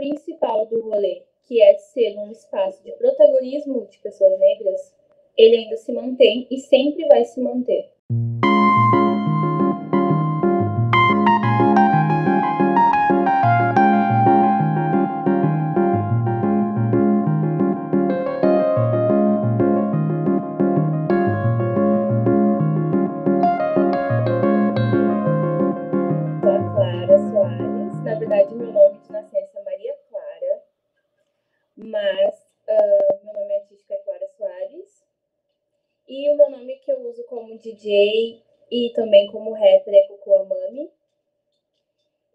principal do rolê, que é ser um espaço de protagonismo de pessoas negras, ele ainda se mantém e sempre vai se manter. E também como rapper é Cocoa Mami.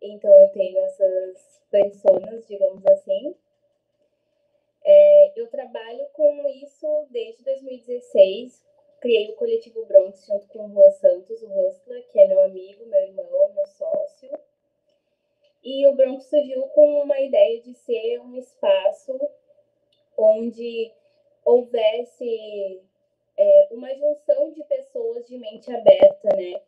Então eu tenho essas personas, digamos assim. É, eu trabalho com isso desde 2016. Criei o coletivo Bronx junto com o Juan Santos, o Hustler, que é meu amigo, meu irmão, meu sócio. E o Bronx surgiu com uma ideia de ser um espaço onde houvesse é, uma junção de pessoas de mente aberta, né?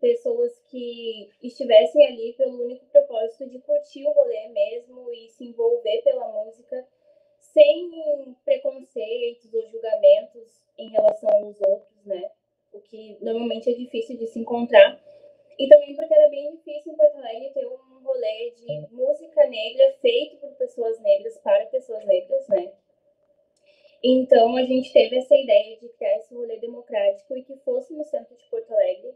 Pessoas que estivessem ali pelo único propósito de curtir o rolê mesmo e se envolver pela música sem preconceitos ou julgamentos em relação aos outros, né? O que normalmente é difícil de se encontrar. E também porque era bem difícil em Porto Alegre ter um rolê de música negra feito por pessoas negras para pessoas negras, né? Então, a gente teve essa ideia de criar esse rolê democrático e que fosse no centro de Porto Alegre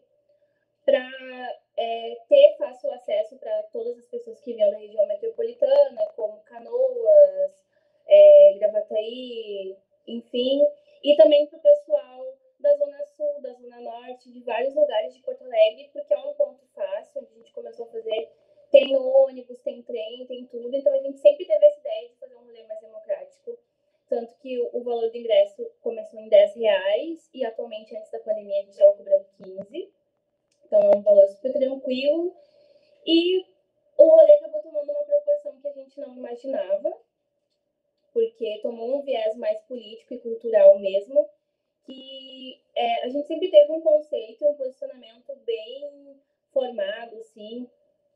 para é, ter fácil acesso para todas as pessoas que vinham da região metropolitana, como Canoas, é, Gravataí, enfim, e também para o pessoal da Zona Sul, da Zona Norte, de vários lugares de Porto Alegre, porque é um ponto fácil, a gente começou a fazer, tem ônibus, tem trem, tem tudo, então a gente sempre teve essa ideia de fazer um rolê mais democrático tanto que o, valor do ingresso começou em 10 reais e atualmente, antes da pandemia, a gente estava cobrando 15. Então é um valor super tranquilo. E o rolê acabou tomando uma proporção que a gente não imaginava, porque tomou um viés mais político e cultural mesmo, que é, a gente sempre teve um conceito, um posicionamento bem formado, assim,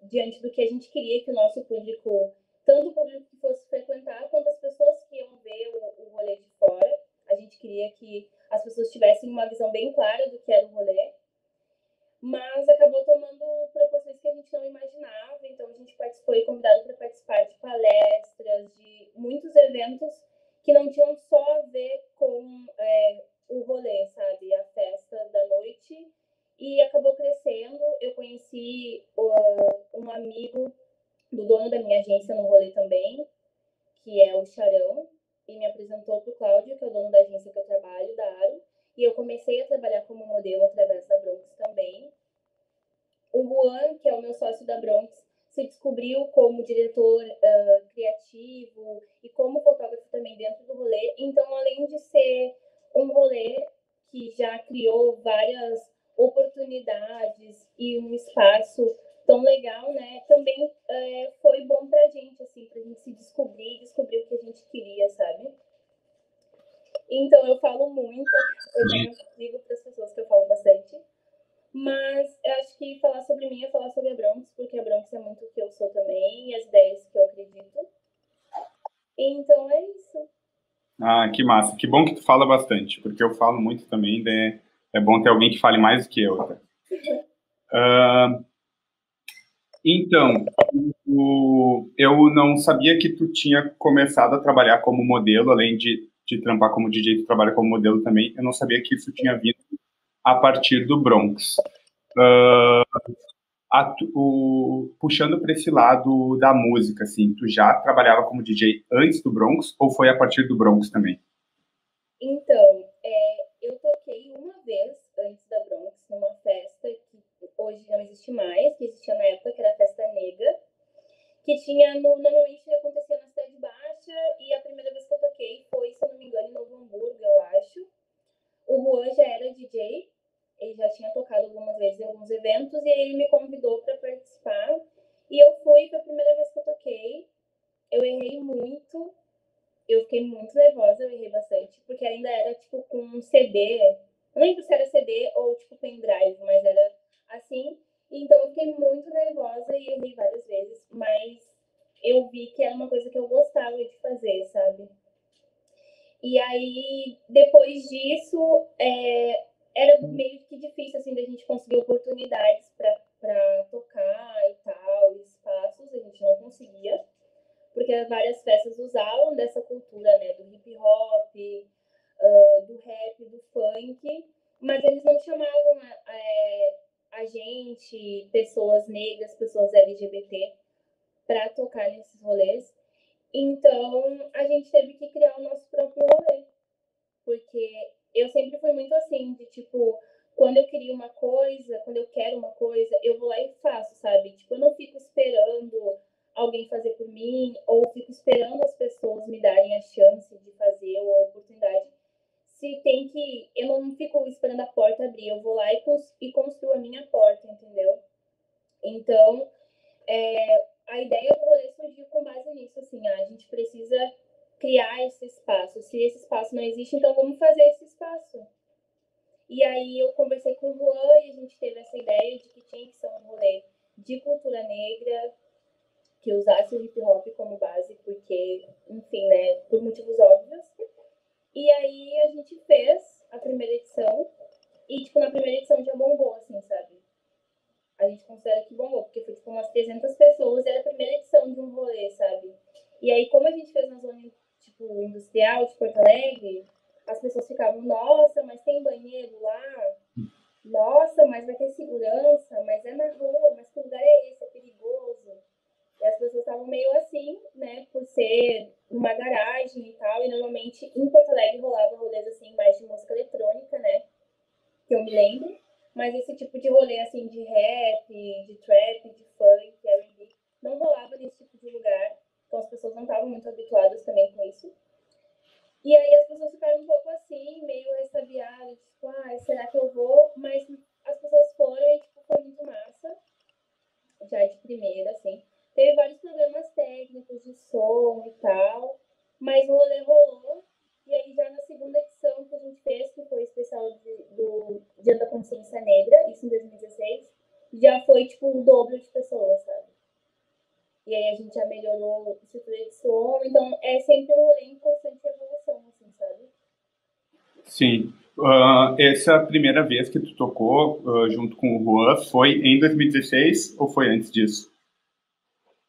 diante do que a gente queria que o nosso público tanto o público que fosse frequentar, quanto as pessoas que iam ver o, o rolê de fora. A gente queria que as pessoas tivessem uma visão bem clara do que era o rolê, mas acabou tomando proporções que a gente não imaginava. Então, a gente participou e convidado para participar de palestras, de muitos eventos que não tinham só a ver com é, o rolê, sabe? A festa da noite. E acabou crescendo. Eu conheci uh, um amigo do dono da minha agência no rolê também, que é o Charão, e me apresentou para o Cláudio, que é o dono da agência que eu trabalho, da Aro, e eu comecei a trabalhar como modelo através da Bronx também. O Juan, que é o meu sócio da Bronx, se descobriu como diretor uh, criativo e como fotógrafo também dentro do rolê. Então, além de ser um rolê que já criou várias oportunidades e um espaço tão legal, né? Também é, foi bom pra gente, assim, pra gente se descobrir, descobrir o que a gente queria, sabe? Então, eu falo muito, eu digo para as pessoas que eu falo bastante, mas eu acho que falar sobre mim é falar sobre a Bronx, porque a Bronx é muito o que eu sou também e as ideias que eu acredito. Então, é isso. Ah, que massa. Que bom que tu fala bastante, porque eu falo muito também, é, é bom ter alguém que fale mais do que eu. Tá? Uh, Então, o, eu não sabia que tu tinha começado a trabalhar como modelo, além de, de trampar como DJ, tu trabalha como modelo também. Eu não sabia que isso tinha vindo a partir do Bronx. Uh, a, o, puxando para esse lado da música, assim, tu já trabalhava como DJ antes do Bronx ou foi a partir do Bronx também? Então, é, eu toquei uma vez antes da Bronx numa festa hoje não existe mais, que existia na época, que era a Festa Negra, que tinha, no, normalmente acontecia na Cidade Baixa, e a primeira vez que eu toquei foi, se eu não me engano, em Novo Hamburgo, eu acho. O Juan já era DJ, ele já tinha tocado algumas vezes em alguns eventos, e ele me convidou para participar, e eu fui, foi a primeira vez que eu toquei, eu errei muito, eu fiquei muito nervosa, eu errei bastante, porque ainda era, tipo, com um CD, não lembro se era CD ou, tipo, pendrive, mas era assim. Então eu fiquei muito nervosa e errei várias vezes, mas eu vi que era uma coisa que eu gostava de fazer, sabe? E aí, depois disso, é, era meio que difícil, assim, da gente conseguir oportunidades para tocar e tal, espaços, a gente não conseguia, porque várias festas usavam dessa cultura, né, do hip hop, uh, do rap, do funk, mas eles não chamavam é, a gente, pessoas negras, pessoas LGBT, para tocar nesses rolês. Então, a gente teve que criar o nosso próprio rolê. Porque eu sempre fui muito assim, de tipo, quando eu queria uma coisa, quando eu quero uma coisa, eu vou lá e faço, sabe? Tipo, eu não fico esperando alguém fazer por mim, ou fico esperando as pessoas me darem a chance de fazer ou a oportunidade. Se tem que. Eu não fico esperando a porta abrir, eu vou lá e, cons e construo a minha porta, entendeu? Então, é, a ideia do rolê surgiu com base nisso, assim, ah, a gente precisa criar esse espaço. Se esse existe, então vamos fazer esse espaço. E aí eu conversei com o Juan e a gente teve essa ideia de que tinha que ser um rolê de cultura negra, que usasse o hip hop como base, porque, enfim, né, por motivos óbvios. E aí a gente fez a primeira edição, e, tipo, na primeira edição já bombou, assim, sabe? A gente considera que bombou, porque foi, tipo, umas 300 pessoas, e era a primeira edição de um rolê, sabe? E aí, como a gente fez na zona, tipo, industrial de Porto Alegre, as pessoas ficavam, nossa, mas tem banheiro lá? Nossa, mas vai ter segurança, mas é na rua, mas que lugar é esse? É perigoso. E as pessoas estavam meio assim, né, por ser uma garagem e tal, e normalmente em Porto Alegre rolava rolês assim, mais de música eletrônica, né, que eu me lembro, mas esse tipo de rolê assim, de rap, de trap, de funk, R&B, não rolava nesse tipo de lugar, então as pessoas não estavam muito habituadas também com isso. E aí as pessoas ficaram um pouco assim, meio ressabiadas, tipo, ah, será que eu vou? Mas as pessoas foram e, tipo, foi muito massa, já de primeira, assim. Teve vários problemas técnicos de som e tal, mas o rolê rolou. E aí, já na segunda edição que a gente fez, que foi o especial de, do Dia da Consciência Negra, isso em 2016, já foi, tipo, o dobro de pessoas, sabe? E aí a gente já melhorou o estrutura de som. Então, é sempre um em constante evolução, assim, sabe? Sim. Uh, essa primeira vez que tu tocou uh, junto com o Juan foi em 2016 ou foi antes disso?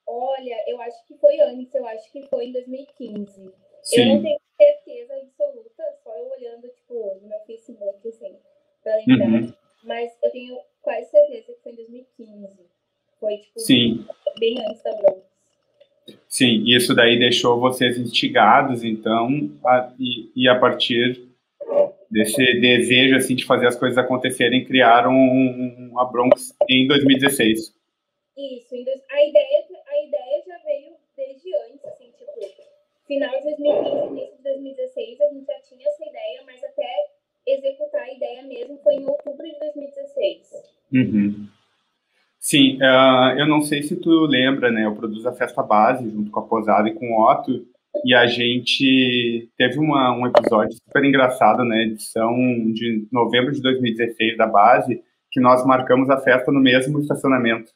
Olha, eu acho que foi antes, eu acho que foi em 2015. Sim. Eu não tenho certeza absoluta, só eu olhando, tipo, no meu Facebook, assim, pra lembrar. Uhum. Mas eu tenho quase certeza que foi em 2015. Foi, tipo, Sim. bem antes da Bronx. Sim, isso daí deixou vocês instigados, então, a, e, e, a partir desse desejo, assim, de fazer as coisas acontecerem, criaram um, um, a Bronx em 2016. Isso, a ideia a ideia já veio desde antes, assim, tipo, final de 2015, início de 2016, a gente já tinha essa ideia, mas até executar a ideia mesmo foi em outubro de 2016. Uhum. Sim, uh, eu não sei se tu lembra, né? Eu produzo a Festa Base junto com a Posada e com o Otto, e a gente teve uma, um episódio super engraçado na né, edição de novembro de 2016 da Base, que nós marcamos a festa no mesmo estacionamento.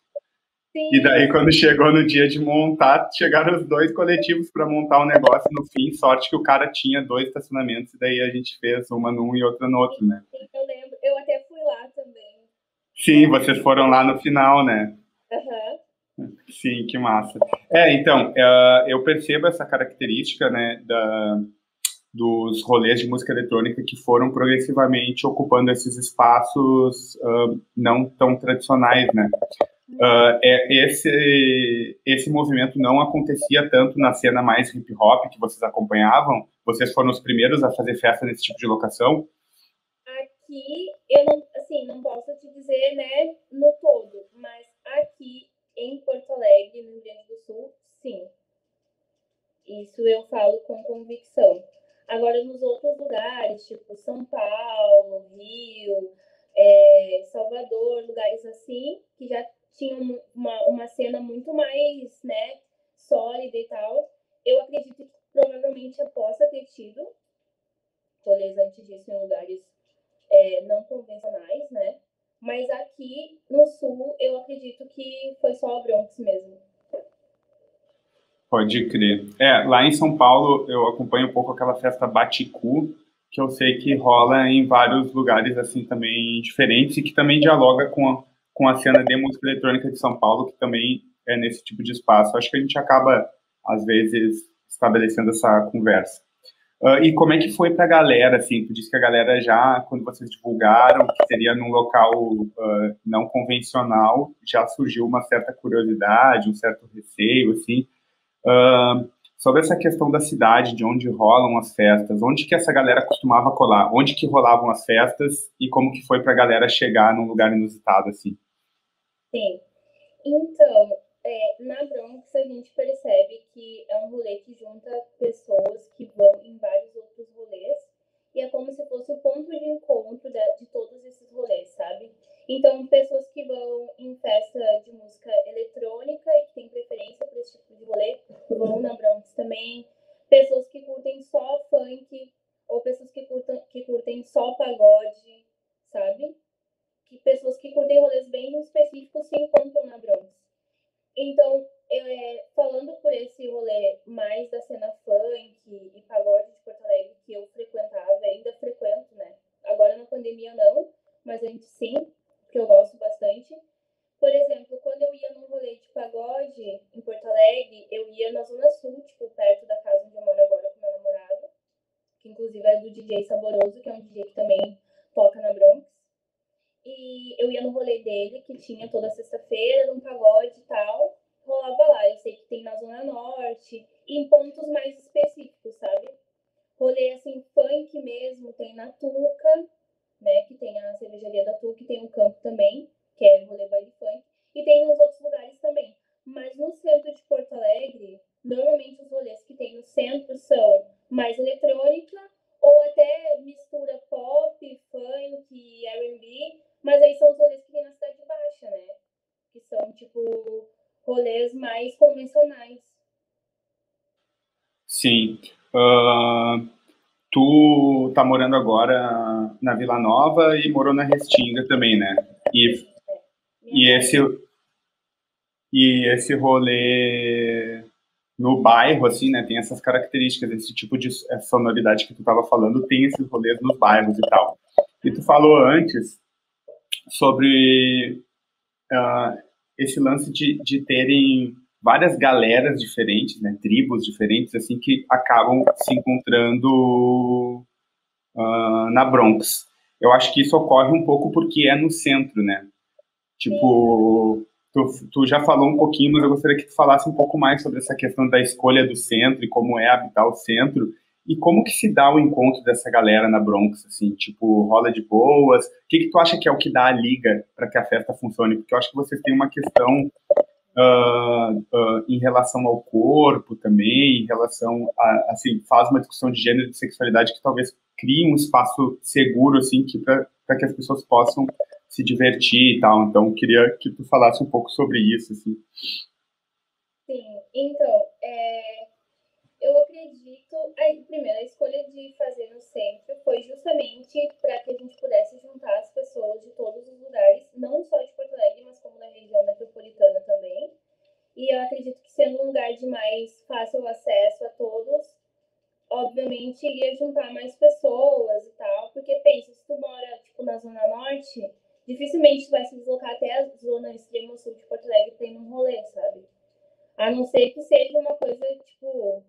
Sim. E daí, quando chegou no dia de montar, chegaram os dois coletivos para montar o um negócio no fim. Sorte que o cara tinha dois estacionamentos, e daí a gente fez uma num e outra no outro, né? Sim, eu lembro. Eu até. Sim, vocês foram lá no final, né? Uhum. Sim, que massa. É, então, é, eu percebo essa característica, né, da, dos rolês de música eletrônica que foram progressivamente ocupando esses espaços uh, não tão tradicionais, né? Uh, é, esse, esse movimento não acontecia tanto na cena mais hip hop que vocês acompanhavam? Vocês foram os primeiros a fazer festa nesse tipo de locação? Aqui, eu não, assim, não posso te dizer, né, no todo, mas aqui em Porto Alegre, no Rio Grande do Sul, sim. Isso eu falo com convicção. Agora, nos outros lugares, tipo São Paulo, Rio, é, Salvador, lugares assim, que já tinha uma, uma cena muito mais, né, sólida e tal. Eu acredito que provavelmente eu possa ter tido rolês antes disso em lugares é, não convencionais, né? Mas aqui no sul, eu acredito que foi só a Bronx mesmo. Pode crer. É, lá em São Paulo eu acompanho um pouco aquela festa Baticu, que eu sei que rola em vários lugares assim também diferentes e que também dialoga com a, com a cena de música eletrônica de São Paulo, que também é nesse tipo de espaço. Acho que a gente acaba, às vezes, estabelecendo essa conversa. Uh, e como é que foi para a galera, assim, tu disse que a galera já, quando vocês divulgaram que seria num local uh, não convencional, já surgiu uma certa curiosidade, um certo receio, assim, uh, sobre essa questão da cidade, de onde rolam as festas, onde que essa galera costumava colar, onde que rolavam as festas? E como que foi para a galera chegar num lugar inusitado, assim. Sim, então, é, na Bronx a gente percebe que é um rolê que junta pessoas que vão em vários outros rolês e é como se fosse o ponto de encontro de, de todos esses rolês, sabe? Então, pessoas que vão em festa de música eletrônica e que têm preferência por esse tipo de rolê vão na Bronx também. Pessoas que curtem só funk ou pessoas que curtem, que curtem só pagode, sabe? Que pessoas que curtem rolês bem específicos se encontram na. Então, é, falando por esse rolê mais da cena funk e pagode de Porto Alegre que eu frequentava, ainda frequento, né? Agora na pandemia não, mas antes sim, que eu gosto bastante. Por exemplo, quando eu ia num rolê de pagode em Porto Alegre, eu ia na Zona Sul, tipo, perto da casa onde eu moro agora com meu namorado, que inclusive é do DJ Saboroso, que é um DJ que também toca na Bronx. E eu ia no rolê dele, que tinha toda sexta-feira, num pagode e tal. Rolava lá. Eu sei que tem na Zona Norte, e em pontos mais específicos, sabe? Rolê assim, funk mesmo, tem na Tuca, né? Que tem a cervejaria da Tuca, que tem um campo também, que é rolê baile funk. E tem nos outros lugares também. Mas no centro de Porto Alegre, normalmente os rolês que tem no centro são mais eletrônica ou até mistura pop, funk, R&B, mas aí são os rolês que tem na Cidade Baixa, né? Que são, tipo, rolês mais convencionais. Sim. Uh, tu tá morando agora na Vila Nova e morou na Restinga também, né? E, e esse e esse rolê no bairro, assim, né, tem essas características, esse tipo de sonoridade que tu tava falando, tem esses rolês nos bairros e tal. E tu falou antes sobre uh, esse lance de, de terem várias galeras diferentes, né, tribos diferentes, assim, que acabam se encontrando uh, na Bronx. Eu acho que isso ocorre um pouco porque é no centro, né? Tipo, tu, tu já falou um pouquinho, mas eu gostaria que tu falasse um pouco mais sobre essa questão da escolha do centro e como é habitar o centro e como que se dá o encontro dessa galera na Bronx, assim, tipo, rola de boas? O que, que tu acha que é o que dá a liga para que a festa funcione? Porque eu acho que vocês têm uma questão uh, uh, em relação ao corpo também, em relação a, assim, faz uma discussão de gênero e de sexualidade que talvez crie um espaço seguro, assim, que para que as pessoas possam se divertir e tal. Então, queria que tu falasse um pouco sobre isso, assim. Sim, então, é, eu acredito. Aí, primeiro, a escolha de fazer no centro foi justamente para que a gente pudesse juntar as pessoas de todos os lugares, não só de Porto Alegre, mas como da região metropolitana também. E eu acredito que sendo um lugar de mais fácil acesso a todos, obviamente iria juntar mais pessoas e tal. Porque pensa, se tu mora tipo, na Zona Norte, dificilmente tu vai se deslocar até a zona extremo sul de Porto Alegre ir num rolê, sabe? A não ser que seja uma coisa, tipo,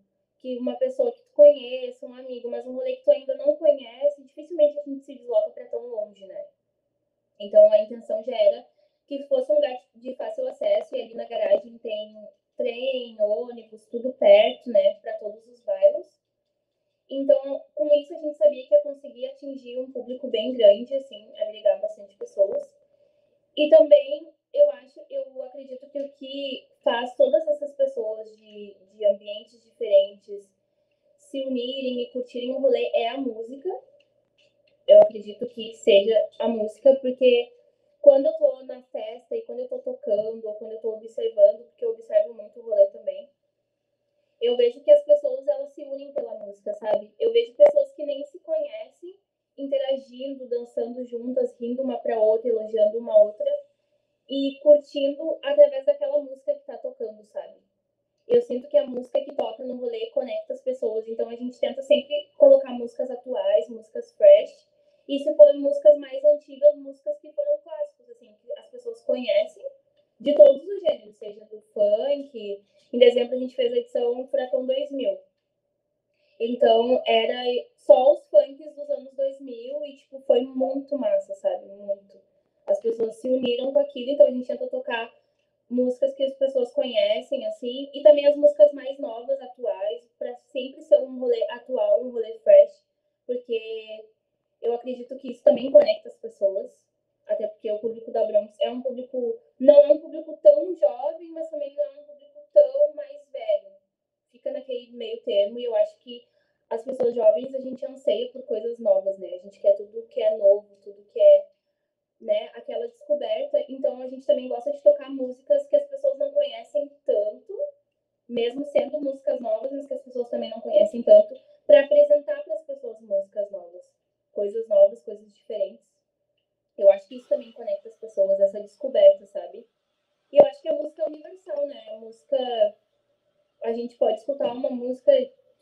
que uma pessoa que tu conheça, um amigo, mas um rolê que tu ainda não conhece, dificilmente a gente se desloca para tão longe, né? Então a intenção já era que fosse um lugar de fácil acesso e ali na garagem tem trem, ônibus, tudo perto, né, para todos os bairros. Então, com isso a gente sabia que ia conseguir atingir um público bem grande, assim, agregar bastante pessoas. E também eu acho, eu acredito que o que faz todas essas pessoas de, de ambientes diferentes se unirem e curtirem o rolê é a música. Eu acredito que seja a música, porque quando eu tô na festa e quando eu tô tocando, ou quando eu tô observando, porque eu observo muito o rolê também, eu vejo que as pessoas elas se unem pela música, sabe? Eu vejo pessoas que nem se conhecem interagindo, dançando juntas, rindo uma para outra, elogiando uma outra, e curtindo através daquela música que tá tocando, sabe? eu sinto que a música que toca no rolê conecta as pessoas. Então a gente tenta sempre colocar músicas atuais, músicas fresh. E se forem músicas mais antigas, músicas que foram clássicos, assim, que as pessoas conhecem de todos os gêneros, seja do funk. Em dezembro a gente fez a edição Furacão 2000. Então era só os funks dos anos 2000 e, tipo, foi muito massa, sabe? Muito. As pessoas se uniram com aquilo, então a gente tenta tocar músicas que as pessoas conhecem, assim, e também as músicas mais novas, atuais, para sempre ser um rolê atual, um rolê fresh, porque eu acredito que isso também conecta as pessoas, até porque o público da Bronx é um público, não é um público tão jovem, mas também não é um público tão mais velho. Fica naquele meio termo, e eu acho que as pessoas jovens, a gente anseia por coisas novas, né? A gente quer tudo que é novo, tudo que é né, aquela descoberta. Então a gente também gosta de tocar músicas que as pessoas não conhecem tanto, mesmo sendo músicas novas, mas que as pessoas também não conhecem tanto, para apresentar para as pessoas músicas novas, coisas novas, coisas diferentes. Eu acho que isso também conecta as pessoas, essa descoberta, sabe? E eu acho que a música é universal, né? A música. A gente pode escutar uma música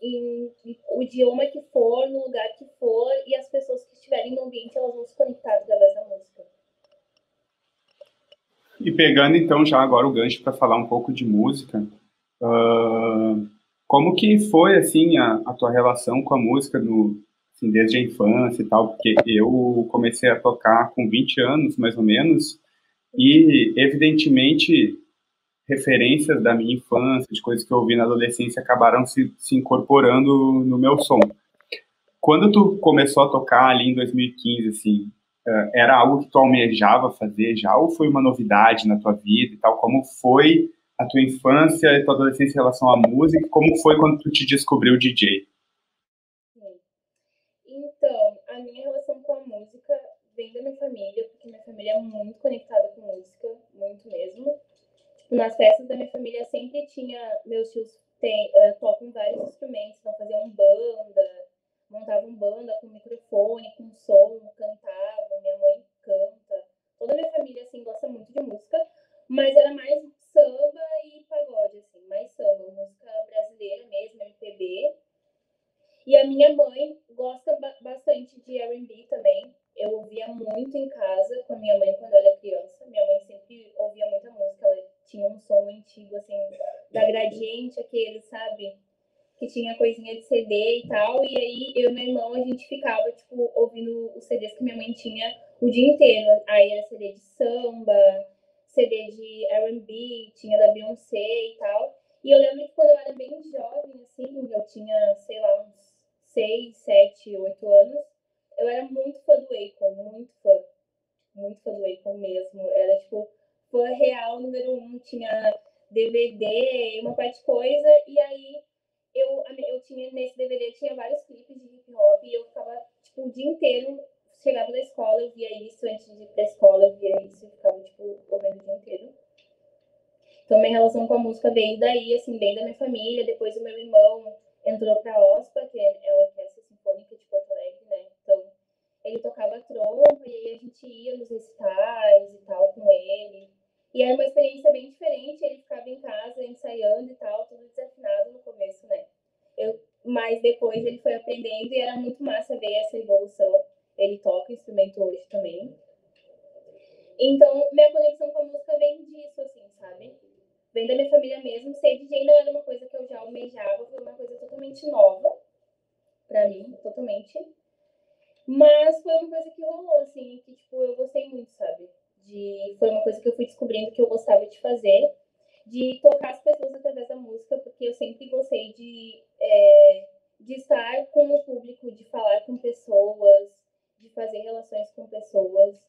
em o idioma que for, no lugar que for, e as pessoas que estiverem no ambiente, elas vão se conectar através da música. E pegando então já agora o gancho para falar um pouco de música, como que foi assim a, a, tua relação com a música no, assim, desde a infância e tal? Porque eu comecei a tocar com 20 anos, mais ou menos, e evidentemente referências da minha infância, de coisas que eu ouvi na adolescência, acabaram se, se incorporando no meu som. Quando tu começou a tocar ali em 2015, assim, eh, era algo que tu almejava fazer já ou foi uma novidade na tua vida e tal? Como foi a tua infância e tua adolescência em relação à música? Como foi quando tu te descobriu DJ? Então, a minha relação com a música vem da minha família, porque minha família é muito conectada com música, muito mesmo. Tipo, nas festas da minha família sempre tinha, meus tios tem, uh, tocam vários instrumentos, então faziam banda, montavam banda com microfone, com som, cantavam, minha mãe canta. Toda a minha família, assim, gosta muito de música, mas era mais samba e pagode, assim, mais samba, música brasileira mesmo, MPB. E a minha mãe gosta bastante de R&B também. Eu ouvia muito em casa com a minha mãe quando eu era criança. Minha mãe sempre ouvia muita música, ela tinha um som antigo, assim, da Gradiente, aquele, sabe? Que tinha coisinha de CD e tal. E aí, eu e meu irmão, a gente ficava, tipo, ouvindo os CDs que minha mãe tinha o dia inteiro. Aí era CD de samba, CD de R&B, tinha da Beyoncé e tal. E eu lembro que quando eu era bem jovem, assim, eu tinha, sei lá, uns 6, 7, 8 anos, eu era muito fã do Akon, muito fã. Muito fã do Akon mesmo. Era, tipo, fã real número um, tinha DVD, uma parte de coisa, e aí eu, eu tinha, nesse DVD tinha vários clipes de hip hop, e eu ficava, tipo, o dia inteiro, chegava da escola, eu via isso, antes de ir pra escola, eu via isso, e ficava, tipo, ouvindo o dia inteiro. Então, minha relação com a música veio daí, assim, bem da minha família, depois o meu irmão entrou pra OSPA, que é a Orquestra Sinfônica de Porto Alegre, né, então ele tocava trompa, e aí a gente ia nos recitais e tal com ele, e era uma experiência bem diferente, ele ficava em casa ensaiando e tal, tudo desafinado no começo, né? Eu, mas depois ele foi aprendendo e era muito massa ver essa evolução. Ele toca instrumento hoje também. Então, minha conexão com a música vem disso, assim, sabe? Vem da minha família mesmo. Ser DJ não era uma coisa que eu já almejava, foi uma coisa totalmente nova pra mim, totalmente. Mas foi uma coisa que rolou, assim, que, tipo, eu gostei muito, sabe? De foi uma coisa que eu fui descobrindo que eu gostava de fazer, de tocar as pessoas através da música, porque eu sempre gostei de, é, de estar com o público, de falar com pessoas, de fazer relações com pessoas.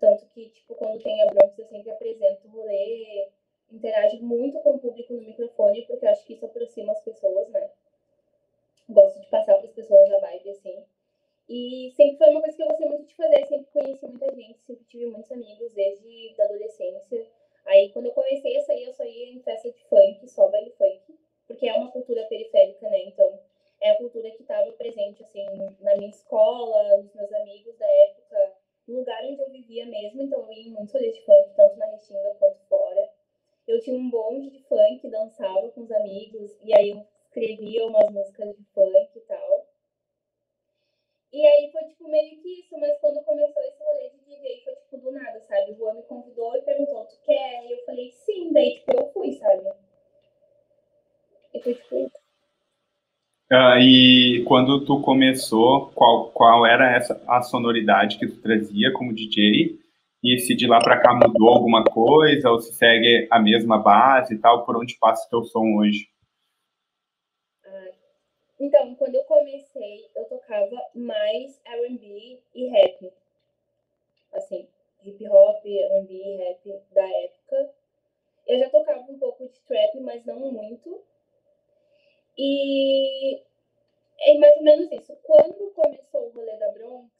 Tanto que, tipo, quando tem a Bronx, eu sempre apresento o rolê, interajo muito com o público no microfone, porque eu acho que isso aproxima as pessoas, né? Gosto de passar para as pessoas a vibe, assim. E sempre foi uma coisa que eu gostei muito de fazer, sempre conheci muita gente, sempre tive muitos amigos desde a adolescência. Aí quando eu comecei a sair, eu saía em festa de funk, só baile funk, porque é uma cultura periférica, né? Então, é a cultura que estava presente, assim, na minha escola, nos meus amigos da época, no lugar onde eu vivia mesmo. Então, eu ia em muitos rolês de funk, tanto na Restinga quanto fora. eu tinha um bonde de funk, dançava com os amigos, e aí eu escrevia umas músicas de funk e tal. E aí foi, tipo, meio que isso, mas quando começou esse rolê de DJ, foi, tipo, do nada, sabe? O Juan me convidou e perguntou, tu quer? E eu falei, sim, daí, tipo, eu fui, sabe? E foi, tipo, isso. Uh, e quando tu começou, qual, qual era essa, a sonoridade que tu trazia como DJ? E se de lá para cá mudou alguma coisa, ou se segue a mesma base e tal, por onde passa o teu som hoje? Então, quando eu comecei, eu tocava mais R&B e rap. Assim, hip hop, R&B, rap da época. Eu já tocava um pouco de trap, mas não muito. E é mais ou menos isso. Quando começou o rolê da Bronx,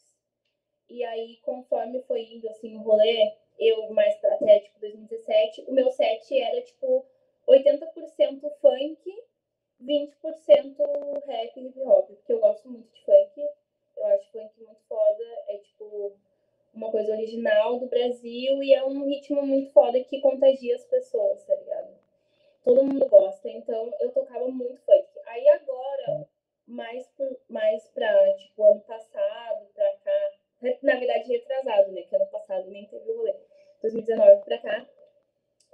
e aí conforme foi indo assim o rolê, eu mais até tipo 2017, o meu set era tipo 80% funk, 20% rap e hip hop, porque eu gosto muito de funk. Eu acho funk muito foda, é tipo uma coisa original do Brasil e é um ritmo muito foda que contagia as pessoas, tá ligado? todo mundo gosta, então eu tocava muito funk. Aí agora, mais, por, mais pra, tipo, ano passado, pra cá, na verdade retrasado, né, que ano passado nem teve rolê, 2019 pra cá,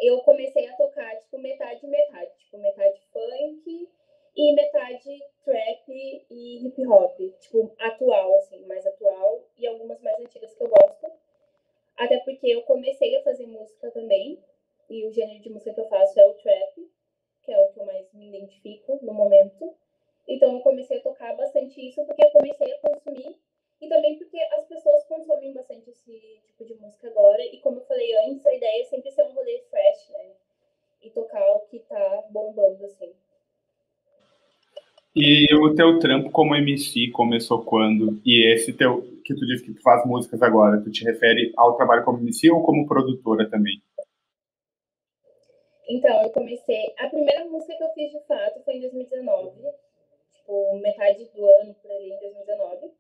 eu comecei a tocar, tipo, metade metade, tipo, metade funk e metade trap e hip hop, tipo, atual, assim, mais atual, e algumas mais antigas que eu gosto. Até porque eu comecei a fazer música também, e o gênero de música que eu faço é o trap, que é o que eu mais me identifico no momento. Então eu comecei a tocar bastante isso porque eu comecei a consumir e também porque as pessoas consomem bastante esse tipo de música agora. E como eu falei antes, a ideia é sempre ser um rolê fresh, né? E tocar o que tá bombando, assim. E o teu trampo como MC começou quando? E esse teu, que tu disse que tu faz músicas agora, tu te refere ao trabalho como MC ou como produtora também? Então, eu comecei. A primeira música que eu fiz de fato foi em 2019, tipo, metade do ano por ali, em 2019.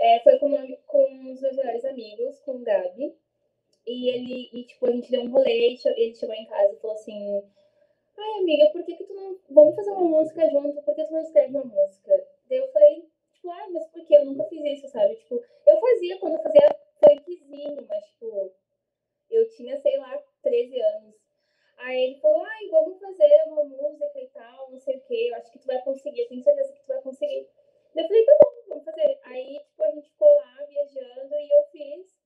É, foi com, com os meus melhores amigos, com o Gabi. E ele, e, tipo, a gente deu um rolê, ele chegou em casa e falou assim: Ai, amiga, por que, que tu não. Vamos fazer uma música junto, por que tu não escreve uma música? Daí eu falei, tipo, ah, mas por que? Eu nunca fiz isso, sabe? Tipo, eu fazia quando eu fazia funkzinho, mas, tipo, eu tinha, sei lá, 13 anos. Aí ele falou, ai, vamos fazer uma música e tal, não sei o quê, eu acho que tu vai conseguir, eu tenho certeza que tu vai conseguir. Eu falei, tá bom, vamos fazer. Aí, tipo, a gente ficou lá viajando e eu fiz.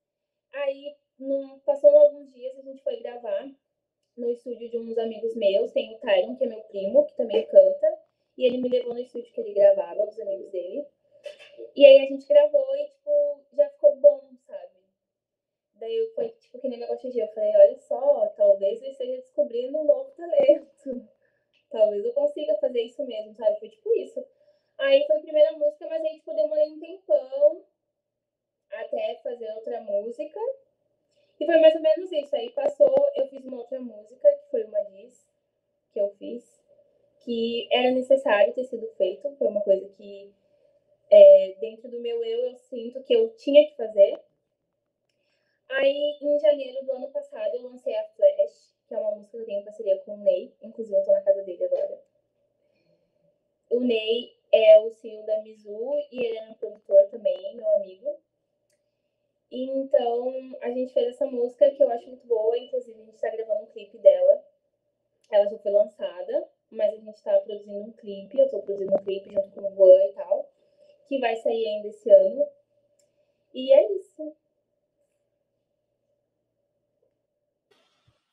Aí, num, passou alguns dias, a gente foi gravar no estúdio de uns amigos meus. Tem o Tyron, que é meu primo, que também canta. E ele me levou no estúdio que ele gravava, dos amigos dele. E aí a gente gravou e, tipo, já ficou bom, sabe? Daí foi tipo que nem negócio de eu falei, olha só, talvez eu esteja descobrindo um novo talento. Talvez eu consiga fazer isso mesmo, sabe? Foi tipo isso. Aí foi a primeira música, mas aí tipo, demorei um tempão até fazer outra música. E foi mais ou menos isso. Aí passou, eu fiz uma outra música, que foi uma diz que eu fiz, que era necessário ter sido feito. Foi uma coisa que é, dentro do meu eu eu sinto que eu tinha que fazer. Aí, em janeiro do ano passado, eu lancei a Flash, que é uma música que eu tenho parceria com o Ney. Inclusive, eu tô na casa dele agora. O Ney é o CEO da Mizu e ele é meu produtor também, meu amigo. Então, a gente fez essa música que eu acho muito boa. Inclusive, a gente tá gravando um clipe dela. Ela já foi lançada, mas a gente tá produzindo um clipe. Eu tô produzindo um clipe junto com o Juan e tal, que vai sair ainda esse ano. E é isso.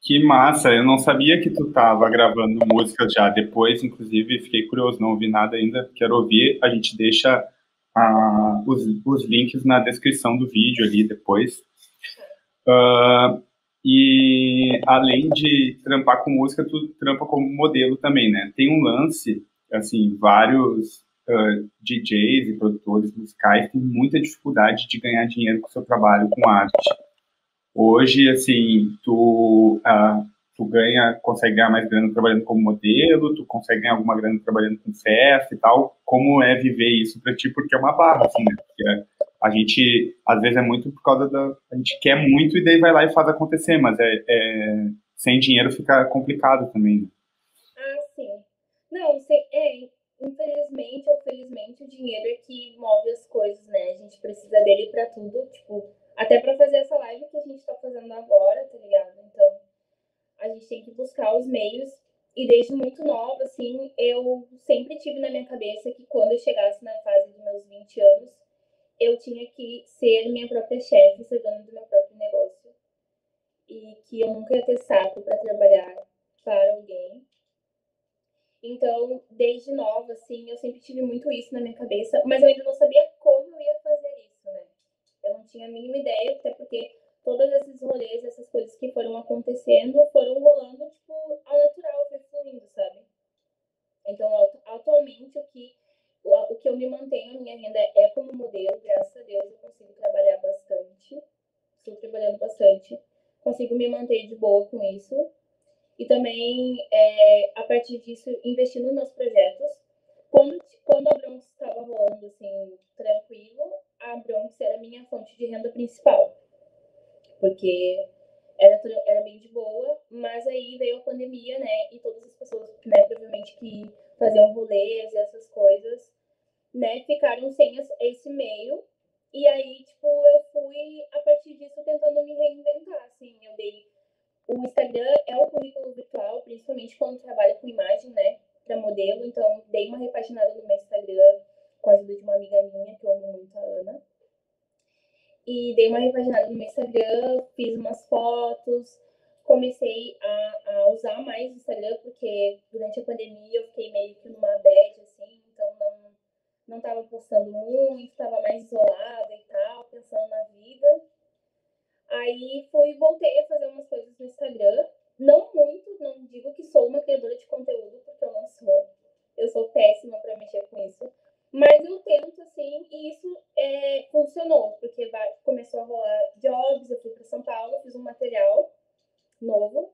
Que massa, eu não sabia que tu estava gravando músicas já. Depois, inclusive, fiquei curioso, não ouvi nada ainda, quero ouvir. A gente deixa ah, os, os, links na descrição do vídeo ali depois. Uh, e além de trampar com música, tu trampa como modelo também, né? Tem um lance, assim, vários uh, ah, DJs e produtores musicais têm muita dificuldade de ganhar dinheiro com seu trabalho com arte. Hoje, assim, tu, uh, tu ganha, consegue ganhar mais grana trabalhando como modelo, tu consegue ganhar alguma grana trabalhando com festa e tal. Como é viver isso para ti? Porque é uma barra, assim, né? Porque a gente, às vezes, é muito por causa da... A gente quer muito e daí vai lá e faz acontecer, mas é, é sem dinheiro fica complicado também. Né? Ah, sim. Não, é, infelizmente ou felizmente, o dinheiro é que move as coisas, né? A gente precisa dele para tudo, tipo, até para fazer essa live que a gente tá fazendo agora, tá ligado? Então, a gente tem que buscar os meios. E desde muito nova, assim, eu sempre tive na minha cabeça que quando eu chegasse na fase dos meus 20 anos, eu tinha que ser minha própria chefe, ser dona do meu próprio negócio. E que eu nunca ia ter saco para trabalhar para alguém. Então, desde nova, assim, eu sempre tive muito isso na minha cabeça, mas eu ainda não sabia como eu ia? Eu não tinha a mínima ideia, até porque todos esses rolês, essas coisas que foram acontecendo, foram rolando, tipo, ao natural, fluindo, sabe? Então, atualmente, o que, o, o que eu me mantenho, minha renda é como modelo, graças a Deus, eu consigo trabalhar bastante, estou trabalhando bastante, consigo me manter de boa com isso e também, é, a partir disso, investir nos meus projetos. Quando, quando a Bronx estava rolando assim, tranquilo, a Bronx era a minha fonte de renda principal, porque era, era bem de boa, mas aí veio a pandemia, né, e todas as pessoas, né, provavelmente que faziam rolês e essas coisas, né, ficaram sem esse meio, e aí, tipo, eu fui, a partir disso, tentando me reinventar, assim, eu dei o Instagram é o currículo virtual, principalmente quando trabalha com imagem, né, para modelo. Então, dei uma repaginada no meu Instagram com a ajuda de uma amiga minha, que eu amo muito, a Ana. E dei uma repaginada no meu Instagram, fiz umas fotos, comecei a, a usar mais o Instagram, porque durante a pandemia eu fiquei meio que numa bad, assim, então não, não tava postando muito, tava mais isolada e tal, pensando na vida. Aí fui, voltei a fazer umas coisas no Instagram. Não muito, não digo que sou uma criadora de conteúdo, porque eu não sou. Eu sou péssima para mexer com isso. Mas eu tento, assim, e isso é, funcionou, porque vai, começou a rolar jobs, eu fui para São Paulo, fiz um material novo.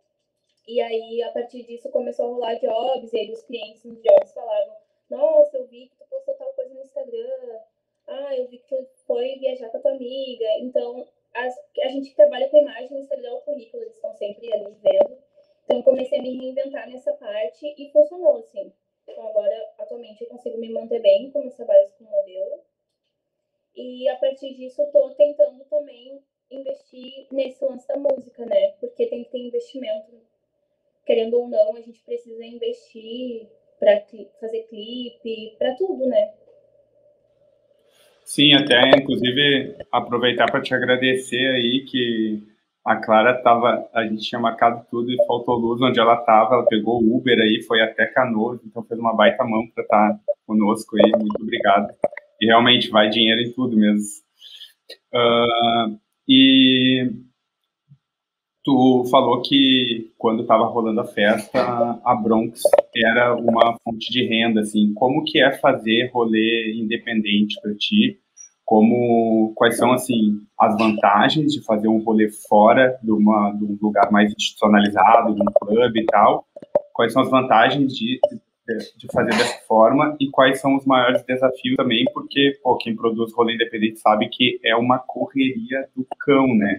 E aí, a partir disso, começou a rolar jobs, e aí os clientes nos jobs falavam, nossa, eu vi que tu postou tal coisa no Instagram, ah, eu vi que tu foi viajar com a tua amiga. Então, as, a gente trabalha com imagem no Instagram, o currículo, eles estão sempre ali vendo. Então, comecei a me reinventar nessa parte e funcionou, assim. Então, agora, atualmente, eu consigo me manter bem com meus trabalhos como modelo. E, a partir disso, eu estou tentando também investir nesse lance da música, né? Porque tem que ter investimento. Querendo ou não, a gente precisa investir para fazer clipe, para tudo, né? Sim, até inclusive aproveitar para te agradecer aí que a Clara tava, a gente tinha marcado tudo e faltou luz onde ela estava, ela pegou o Uber aí, foi até Canoas, então fez uma baita mão para estar tá conosco aí, muito obrigado. E realmente vai dinheiro em tudo mesmo. Uh, e tu falou que quando estava rolando a festa, a Bronx era uma fonte de renda, assim. Como que é fazer rolê independente para ti? Como quais são assim as vantagens de fazer um rolê fora de, uma, de um lugar mais institucionalizado, de um clube e tal? Quais são as vantagens de, de fazer dessa forma e quais são os maiores desafios também? Porque pô, quem produz rolê independente sabe que é uma correria do cão, né?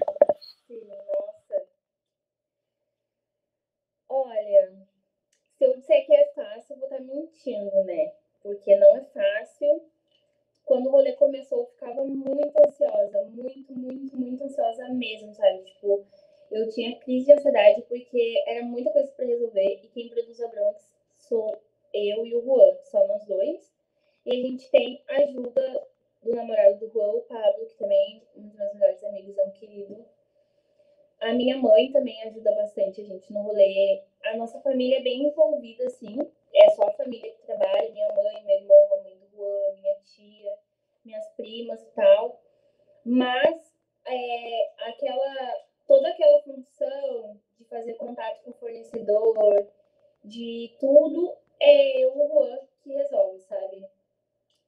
Olha, se eu disser que é fácil, eu vou estar mentindo, né? Porque não é fácil. Quando o rolê começou, eu ficava muito ansiosa, muito, muito, muito ansiosa mesmo, sabe? Tipo, eu tinha crise de ansiedade porque era muita coisa para resolver e quem produz a Bronx sou eu e o Juan, só nós dois. E a gente tem ajuda do namorado do Juan, o Pablo, que também um dos meus melhores amigos, é um querido a minha mãe também ajuda bastante a gente no rolê. A nossa família é bem envolvida, assim. É só a família que trabalha, minha mãe, minha irmã, a mãe Juan, minha tia, minhas primas e tal. Mas é, aquela, toda aquela função de fazer contato com o fornecedor, de tudo, é o Juan que resolve, sabe?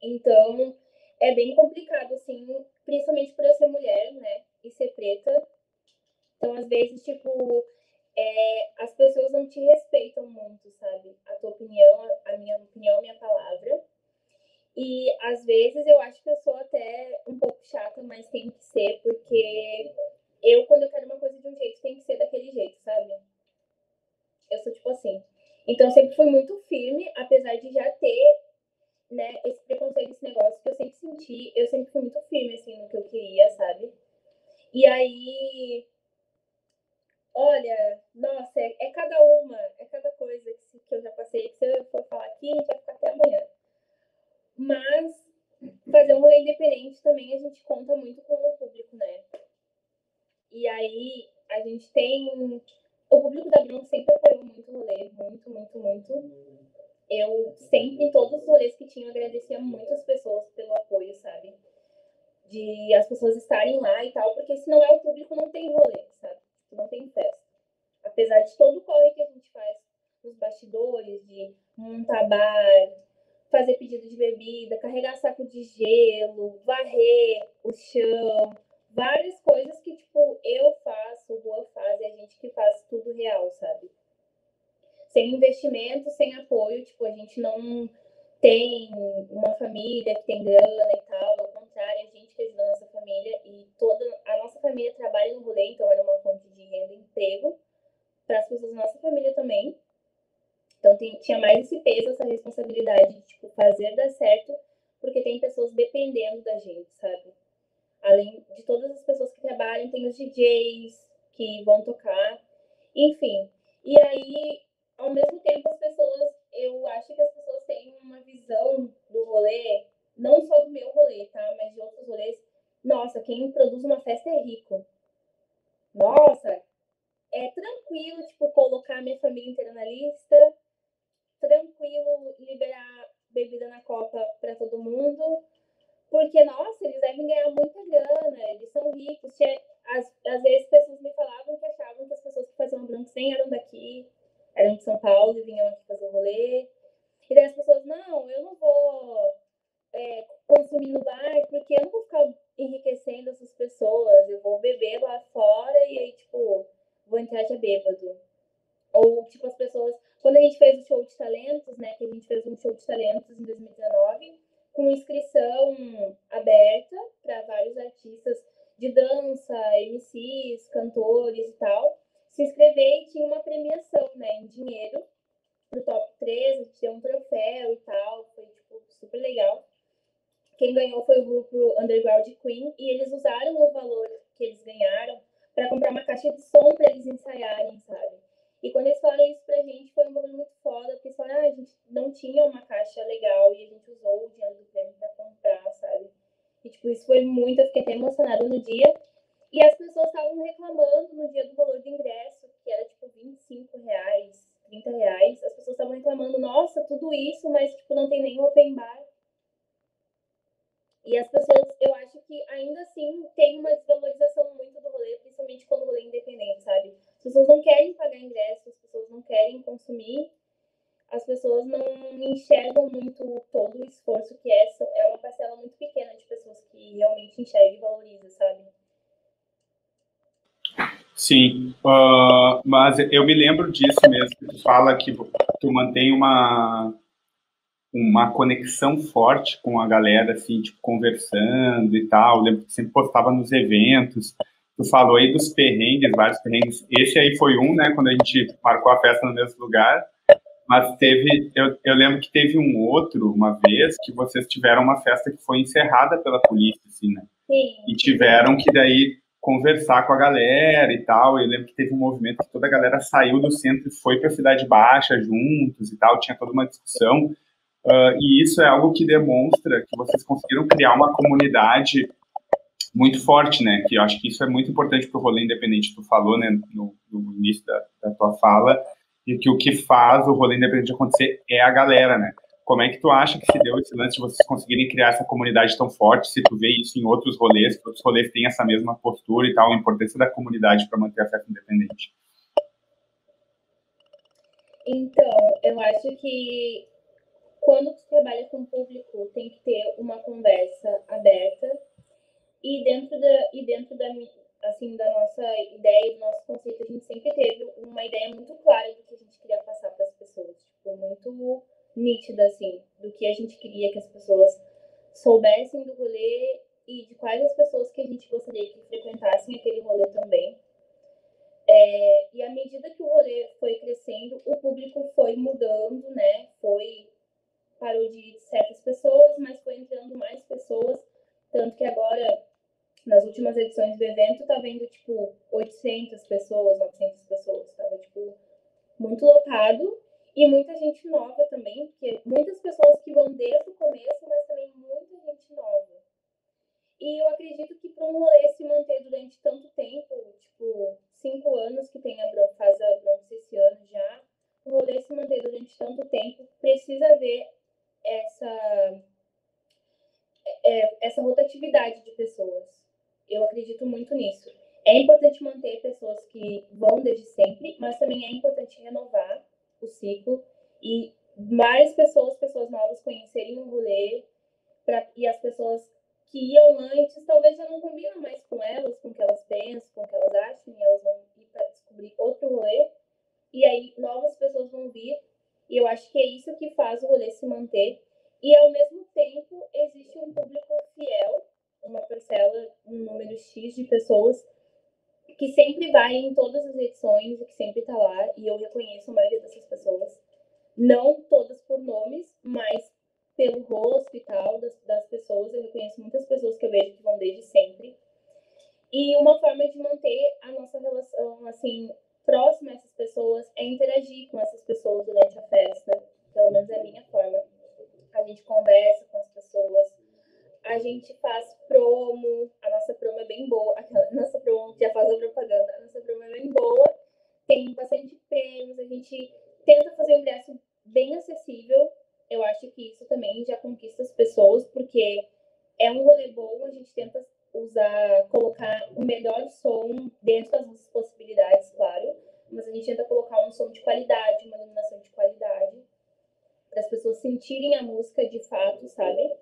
Então, é bem complicado, assim, principalmente por eu ser mulher, né? E ser preta então, às vezes, tipo, é, as pessoas não te respeitam muito, sabe? A tua opinião, a minha opinião, a minha palavra. E às vezes eu acho que eu sou até um pouco chata, mas tem que ser, porque eu, quando eu quero uma coisa de um jeito, tem que ser daquele jeito, sabe? Eu sou tipo assim. Então eu sempre fui muito firme, apesar de já ter né, esse preconceito, esse negócio que eu sempre senti, eu sempre fui muito firme, assim, no que eu queria, sabe? E aí, olha, nossa, é, é cada uma, é cada coisa que, que eu já passei, que se eu for falar aqui, a gente vai ficar até amanhã. Mas, fazer um rolê independente também, a gente conta muito com o público, né? E aí, a gente tem... O público da Bruno sempre apoiou muito o rolê, muito, muito, muito eu sempre, em todos os rolês que tinha, agradecia muito as pessoas pelo apoio, sabe? De as pessoas estarem lá e tal, porque se não é o público, não tem rolê, sabe? Não tem festa. Apesar de todo o corre que a gente faz nos bastidores, de montar bar, fazer pedido de bebida, carregar saco de gelo, varrer o chão, várias coisas que, tipo, eu faço, o Rua faz e a gente que faz tudo real, sabe? sem investimento, sem apoio, tipo, a gente não tem uma família que tem grana e tal, ao contrário, a gente que ajuda a nossa família e toda a nossa família trabalha no rolê, então era uma fonte de renda e emprego para as pessoas da nossa família também. Então tem, tinha mais esse peso, essa responsabilidade de tipo, fazer dar certo, porque tem pessoas dependendo da gente, sabe? Além de todas as pessoas que trabalham, tem os DJs que vão tocar, enfim. E aí ao mesmo tempo, as pessoas, eu acho que as pessoas têm uma visão do rolê, não só do meu rolê, tá? Mas de outros rolês. Nossa, quem produz uma festa é rico. Nossa, é tranquilo, tipo, colocar minha família inteira na lista, tranquilo liberar bebida na Copa para todo mundo, porque, nossa, eles devem ganhar muita grana, eles são ricos. Às, às vezes, pessoas me falavam que achavam que as pessoas que faziam Bronx nem eram daqui, eram de São Paulo e vinham aqui fazer o rolê. E daí as pessoas, não, eu não vou é, consumir no bar, porque eu não vou ficar enriquecendo essas pessoas, eu vou beber lá fora e aí, tipo, vou entrar de bêbado. Ou, tipo, as pessoas, quando a gente fez o show de talentos, né, que a gente fez um show de talentos em 2019, com inscrição aberta para vários artistas de dança, MCs, cantores e tal se inscrever e tinha uma premiação, né, em dinheiro pro top 3, a gente deu um troféu e tal, foi tipo super legal. Quem ganhou foi o grupo Underground Queen e eles usaram o valor que eles ganharam para comprar uma caixa de som para eles ensaiarem, sabe? E quando eles falaram isso pra gente, foi um bagulho muito foda, porque falaram, ah, a gente não tinha uma caixa legal e a gente usou o dinheiro do prêmio pra comprar, sabe? E, tipo, isso foi muito, eu fiquei até emocionada no dia. E as pessoas estavam reclamando no dia do valor do ingresso, que era tipo 25 reais, 30 reais. As pessoas estavam reclamando, nossa, tudo isso, mas tipo, não tem nem open bar. E as pessoas, eu acho que ainda assim tem uma desvalorização muito do rolê, principalmente quando o rolê é independente, sabe? As pessoas não querem pagar ingresso, as pessoas não querem consumir, as pessoas não enxergam muito todo o esforço que é, é uma parcela muito pequena de pessoas que realmente enxergam e valorizam, sabe? Sim, uh, mas eu me lembro disso mesmo. Tu fala que tu mantém uma uma conexão forte com a galera, assim, tipo, conversando e tal. Eu lembro que sempre postava nos eventos. Tu falou aí dos perrengues, vários perrengues. Esse aí foi um, né, quando a gente marcou a festa no mesmo lugar. Mas teve, eu, eu lembro que teve um outro, uma vez, que vocês tiveram uma festa que foi encerrada pela polícia, assim, né? Sim. E tiveram que daí conversar com a galera e tal. Eu lembro que teve um movimento que toda a galera saiu do centro e foi para a Cidade Baixa juntos e tal, tinha toda uma discussão. Uh, e isso é algo que demonstra que vocês conseguiram criar uma comunidade muito forte, né? Que eu acho que isso é muito importante para o rolê independente. Tu falou, né, no, no início da, da, tua fala, e que o que faz o rolê independente acontecer é a galera, né? Como é que tu acha que se deu esse lance de vocês conseguirem criar essa comunidade tão forte? Se tu vê isso em outros rolês, que outros rolês têm essa mesma postura e tal, a importância da comunidade para manter a festa independente? Então, eu acho que quando tu trabalha com o público, tem que ter uma conversa aberta e dentro da e dentro da assim da nossa ideia, do nosso conceito, a gente sempre teve uma ideia muito clara do que a gente queria passar para as pessoas, tipo, muito nítida, assim, do que a gente queria que as pessoas soubessem do rolê e de quais as pessoas que a gente gostaria que frequentassem aquele rolê também. É, e à medida que o rolê foi crescendo, o público foi mudando, né? Foi parou de ir certas pessoas, mas foi entrando mais pessoas, tanto que agora nas últimas edições do evento tá vendo tipo 800 pessoas, 900 pessoas, tava tipo muito lotado. E muita gente nova também, porque muitas pessoas que vão desde o começo, mas também muita gente nova. E eu acredito que para um rolê se manter durante tanto tempo, tipo, cinco anos que tem a Bronx, faz a Bronx esse ano já, um rolê se manter durante tanto tempo, precisa ver essa, é, essa rotatividade de pessoas. Eu acredito muito nisso. É importante manter pessoas que vão desde sempre, mas também é importante renovar o ciclo e mais pessoas, pessoas novas conhecerem o rolê pra, e as pessoas que iam antes talvez já não combinam mais com elas, com o que elas pensam, com o que elas acham, e elas vão ir para descobrir outro rolê. E aí novas pessoas vão vir, e eu acho que é isso que faz o rolê se manter. E ao mesmo tempo existe um público fiel, uma parcela, um número X de pessoas que sempre vai em todas as edições e que sempre está lá, e eu reconheço a maioria dessas pessoas. Não todas por nomes, mas pelo rosto e tal das, das pessoas. Eu reconheço muitas pessoas que eu vejo que vão desde sempre. E uma forma de manter a nossa relação, assim, próxima a essas pessoas é interagir com essas pessoas durante a festa. Pelo menos é a minha forma. A gente conversa com as pessoas, a gente faz promo, a nossa promo é bem boa, a nossa promo já faz a propaganda, a nossa promo é bem boa, tem bastante prêmios, a gente tenta fazer um ingresso bem acessível. Eu acho que isso também já conquista as pessoas, porque é um rolê bom, a gente tenta usar, colocar o melhor som dentro das nossas possibilidades, claro, mas a gente tenta colocar um som de qualidade, uma iluminação de qualidade, para as pessoas sentirem a música de fato, sabe?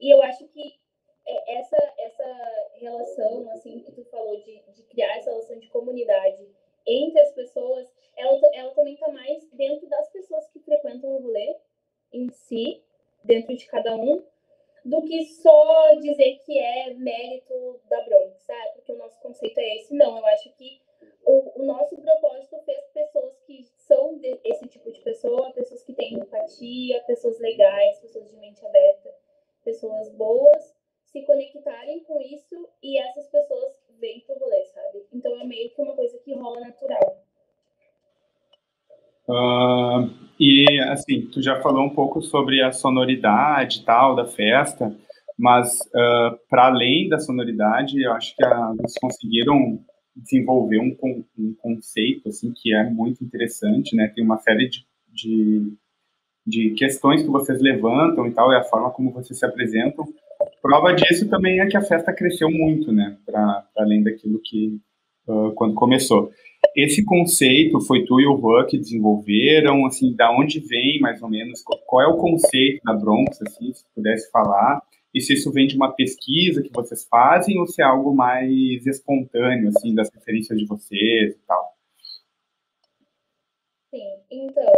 E eu acho que é, essa, essa relação, assim, que tu falou, de, de criar essa relação de comunidade entre as pessoas, ela, ela também está mais dentro das pessoas que frequentam o rolê, em si, dentro de cada um, do que só dizer que é mérito da Bronx, sabe? Porque o nosso conceito é esse. Não, eu acho que o, o nosso propósito fez pessoas que são de, esse tipo de pessoa, pessoas que têm empatia, pessoas legais, pessoas de mente aberta, pessoas boas, se conectarem com isso e essas pessoas vêm pro rolê, sabe? Então é meio que uma coisa que rola natural. Uh, e, assim, tu já falou um pouco sobre a sonoridade tal da festa, mas uh, para além da sonoridade, eu acho que eles conseguiram desenvolver um, um, conceito, assim, que é muito interessante, né? Tem uma série de, de, de questões que vocês levantam e tal, e a forma como vocês se apresentam. Prova disso também é que a festa cresceu muito, né? Para além daquilo que quando começou. Esse conceito foi tu e o Juan que desenvolveram, assim, da onde vem mais ou menos, qual é o conceito da Bronx, assim, se pudesse falar, e se isso vem de uma pesquisa que vocês fazem ou se é algo mais espontâneo, assim, das referências de vocês e tal? Sim, então,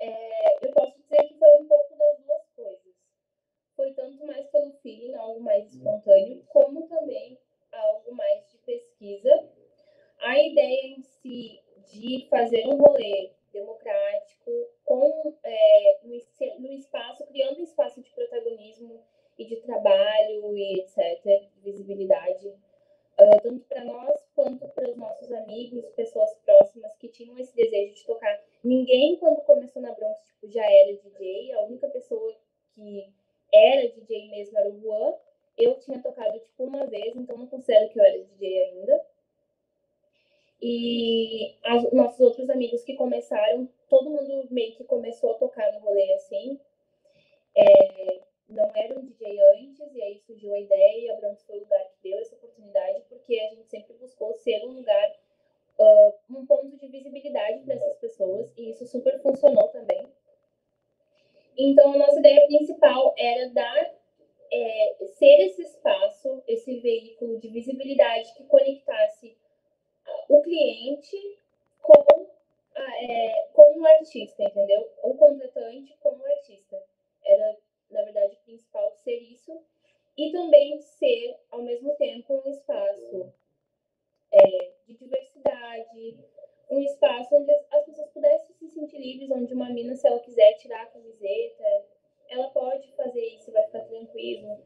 é, eu posso dizer que foi um pouco das duas coisas. Foi tanto mais pelo feeling, algo mais espontâneo, como também algo mais de pesquisa a ideia em si de fazer um rolê democrático com é, no, espaço, criando um espaço de protagonismo e de trabalho e etc, visibilidade, uh, tanto para nós quanto para os nossos amigos, pessoas próximas que tinham esse desejo de tocar. Ninguém, quando começou na Bronx, tipo, já era DJ, a única pessoa que era DJ mesmo era o Juan. Eu tinha tocado, tipo, uma vez, então não considero que eu era DJ ainda. E as, nossos outros amigos que começaram, todo mundo meio que começou a tocar no rolê assim. É, não era um DJ antes, e aí surgiu a ideia, e a Bronx foi o lugar que deu essa oportunidade, porque a gente sempre buscou ser um lugar, uh, um ponto de visibilidade para essas pessoas, e isso super funcionou também. Então, a nossa ideia principal era dar, é, ser esse espaço, esse veículo de visibilidade que conectasse o cliente com, é, com o artista, entendeu? O contratante com o artista. Era, na verdade, o principal ser isso. E também ser, ao mesmo tempo, um espaço é, de diversidade um espaço onde as pessoas pudessem se sentir livres, onde uma mina, se ela quiser tirar a camiseta, ela pode fazer isso, vai ficar tranquilo.